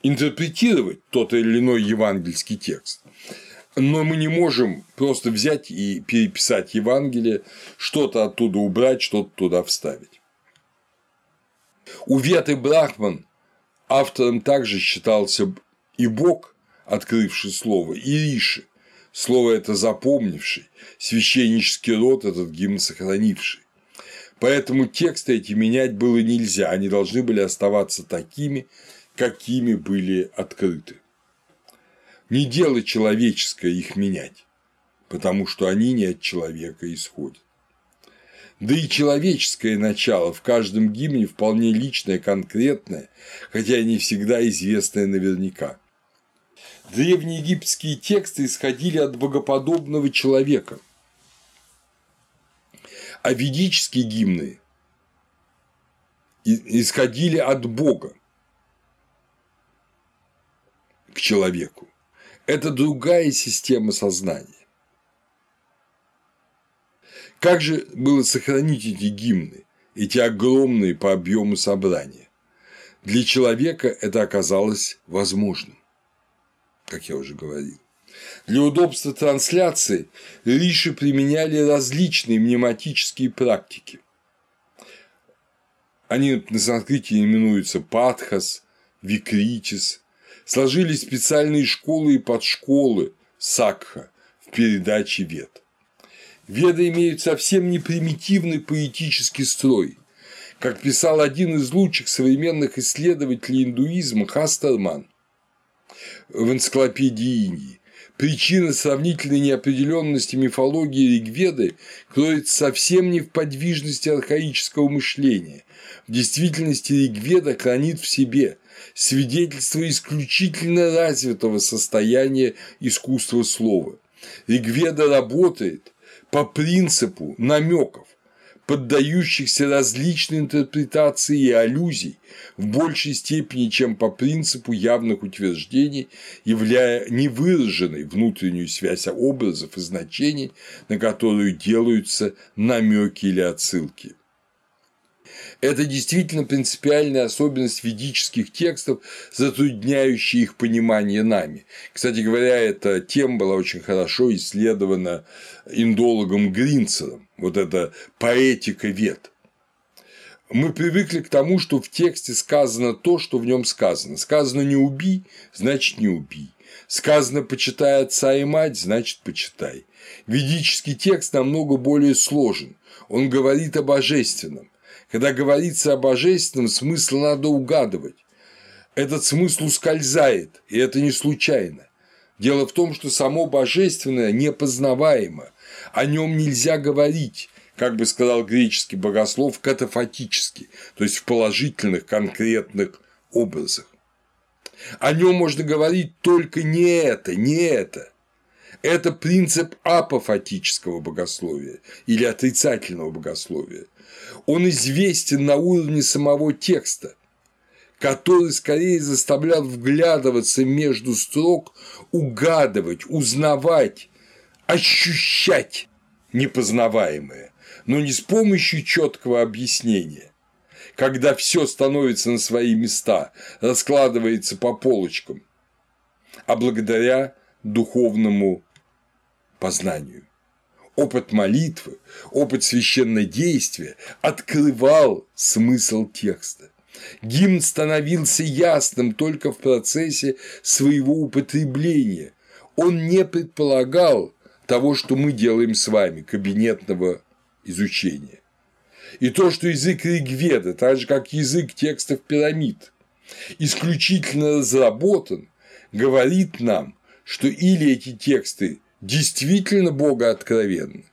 интерпретировать тот или иной евангельский текст, но мы не можем просто взять и переписать Евангелие, что-то оттуда убрать, что-то туда вставить. У Веты Брахман автором также считался и Бог, открывший слово, и Риши, Слово это запомнивший, священнический род этот гимн сохранивший. Поэтому тексты эти менять было нельзя, они должны были оставаться такими, какими были открыты. Не дело человеческое их менять, потому что они не от человека исходят. Да и человеческое начало в каждом гимне вполне личное, конкретное, хотя и не всегда известное наверняка. Древнеегипетские тексты исходили от богоподобного человека, а ведические гимны исходили от Бога к человеку. Это другая система сознания. Как же было сохранить эти гимны, эти огромные по объему собрания? Для человека это оказалось возможным как я уже говорил. Для удобства трансляции риши применяли различные мнематические практики. Они на санскрите именуются патхас, викритис. Сложились специальные школы и подшколы сакха в передаче вед. Веды имеют совсем не примитивный поэтический строй. Как писал один из лучших современных исследователей индуизма Хастерман – в энциклопедии Индии. Причина сравнительной неопределенности мифологии Ригведы кроется совсем не в подвижности архаического мышления. В действительности Ригведа хранит в себе свидетельство исключительно развитого состояния искусства слова. Ригведа работает по принципу намеков, поддающихся различной интерпретации и аллюзий в большей степени, чем по принципу явных утверждений, являя невыраженной внутреннюю связь образов и значений, на которую делаются намеки или отсылки. Это действительно принципиальная особенность ведических текстов, затрудняющая их понимание нами. Кстати говоря, эта тема была очень хорошо исследована индологом Гринцером, вот эта поэтика вет. Мы привыкли к тому, что в тексте сказано то, что в нем сказано. Сказано «не убий», значит «не убий». Сказано «почитай отца и мать», значит «почитай». Ведический текст намного более сложен. Он говорит о божественном. Когда говорится о божественном, смысл надо угадывать. Этот смысл ускользает, и это не случайно. Дело в том, что само божественное непознаваемо, о нем нельзя говорить, как бы сказал греческий богослов, катафатически, то есть в положительных конкретных образах. О нем можно говорить только не это, не это. Это принцип апофатического богословия или отрицательного богословия он известен на уровне самого текста, который скорее заставлял вглядываться между строк, угадывать, узнавать, ощущать непознаваемое, но не с помощью четкого объяснения, когда все становится на свои места, раскладывается по полочкам, а благодаря духовному познанию. Опыт молитвы, опыт священнодействия открывал смысл текста. Гимн становился ясным только в процессе своего употребления. Он не предполагал того, что мы делаем с вами, кабинетного изучения. И то, что язык Ригведа, так же как язык текстов пирамид, исключительно разработан, говорит нам, что или эти тексты действительно богооткровенны,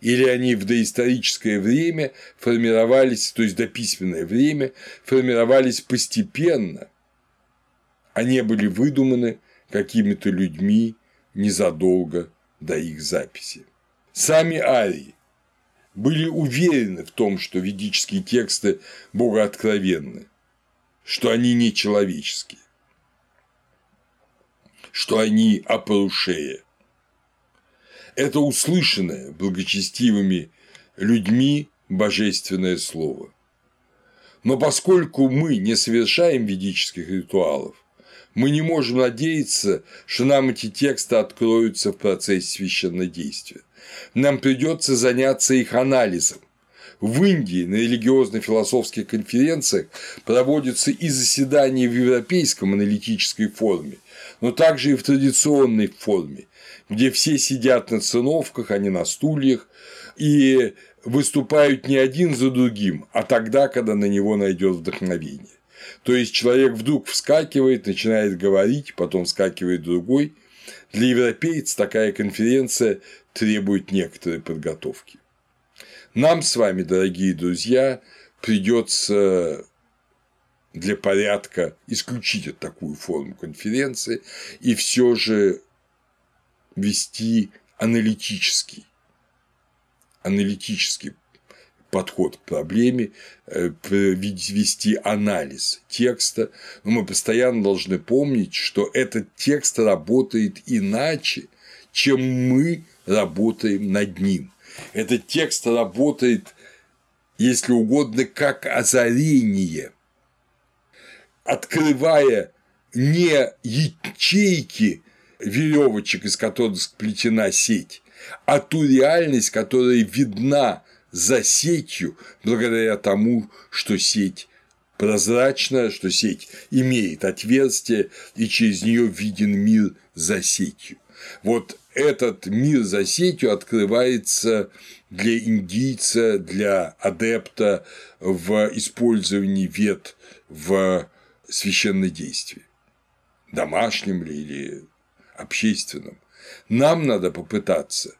или они в доисторическое время формировались, то есть дописьменное время, формировались постепенно, а не были выдуманы какими-то людьми незадолго до их записи. Сами арии были уверены в том, что ведические тексты богооткровенны, что они не человеческие, что они опорушея. Это услышанное благочестивыми людьми божественное слово. Но поскольку мы не совершаем ведических ритуалов, мы не можем надеяться, что нам эти тексты откроются в процессе священнодействия. Нам придется заняться их анализом. В Индии на религиозно-философских конференциях проводятся и заседания в европейском аналитической форме, но также и в традиционной форме, где все сидят на циновках, а не на стульях, и выступают не один за другим, а тогда, когда на него найдет вдохновение. То есть человек вдруг вскакивает, начинает говорить, потом вскакивает другой. Для европейца такая конференция требует некоторой подготовки. Нам с вами, дорогие друзья, придется для порядка исключить такую форму конференции и все же вести аналитический, аналитический подход к проблеме, э, вести анализ текста, но мы постоянно должны помнить, что этот текст работает иначе, чем мы работаем над ним. Этот текст работает, если угодно, как озарение, открывая не ячейки веревочек, из которых сплетена сеть, а ту реальность, которая видна за сетью благодаря тому, что сеть прозрачна, что сеть имеет отверстие, и через нее виден мир за сетью. Вот этот мир за сетью открывается для индийца, для адепта в использовании вет в священнодействии, домашнем ли или общественном. Нам надо попытаться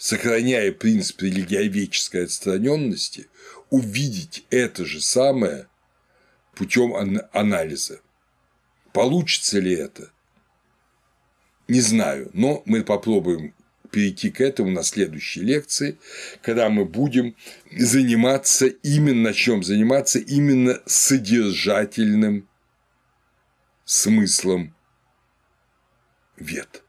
сохраняя принцип религиоведческой отстраненности, увидеть это же самое путем анализа. Получится ли это? Не знаю, но мы попробуем перейти к этому на следующей лекции, когда мы будем заниматься именно, начнем заниматься именно содержательным смыслом вет.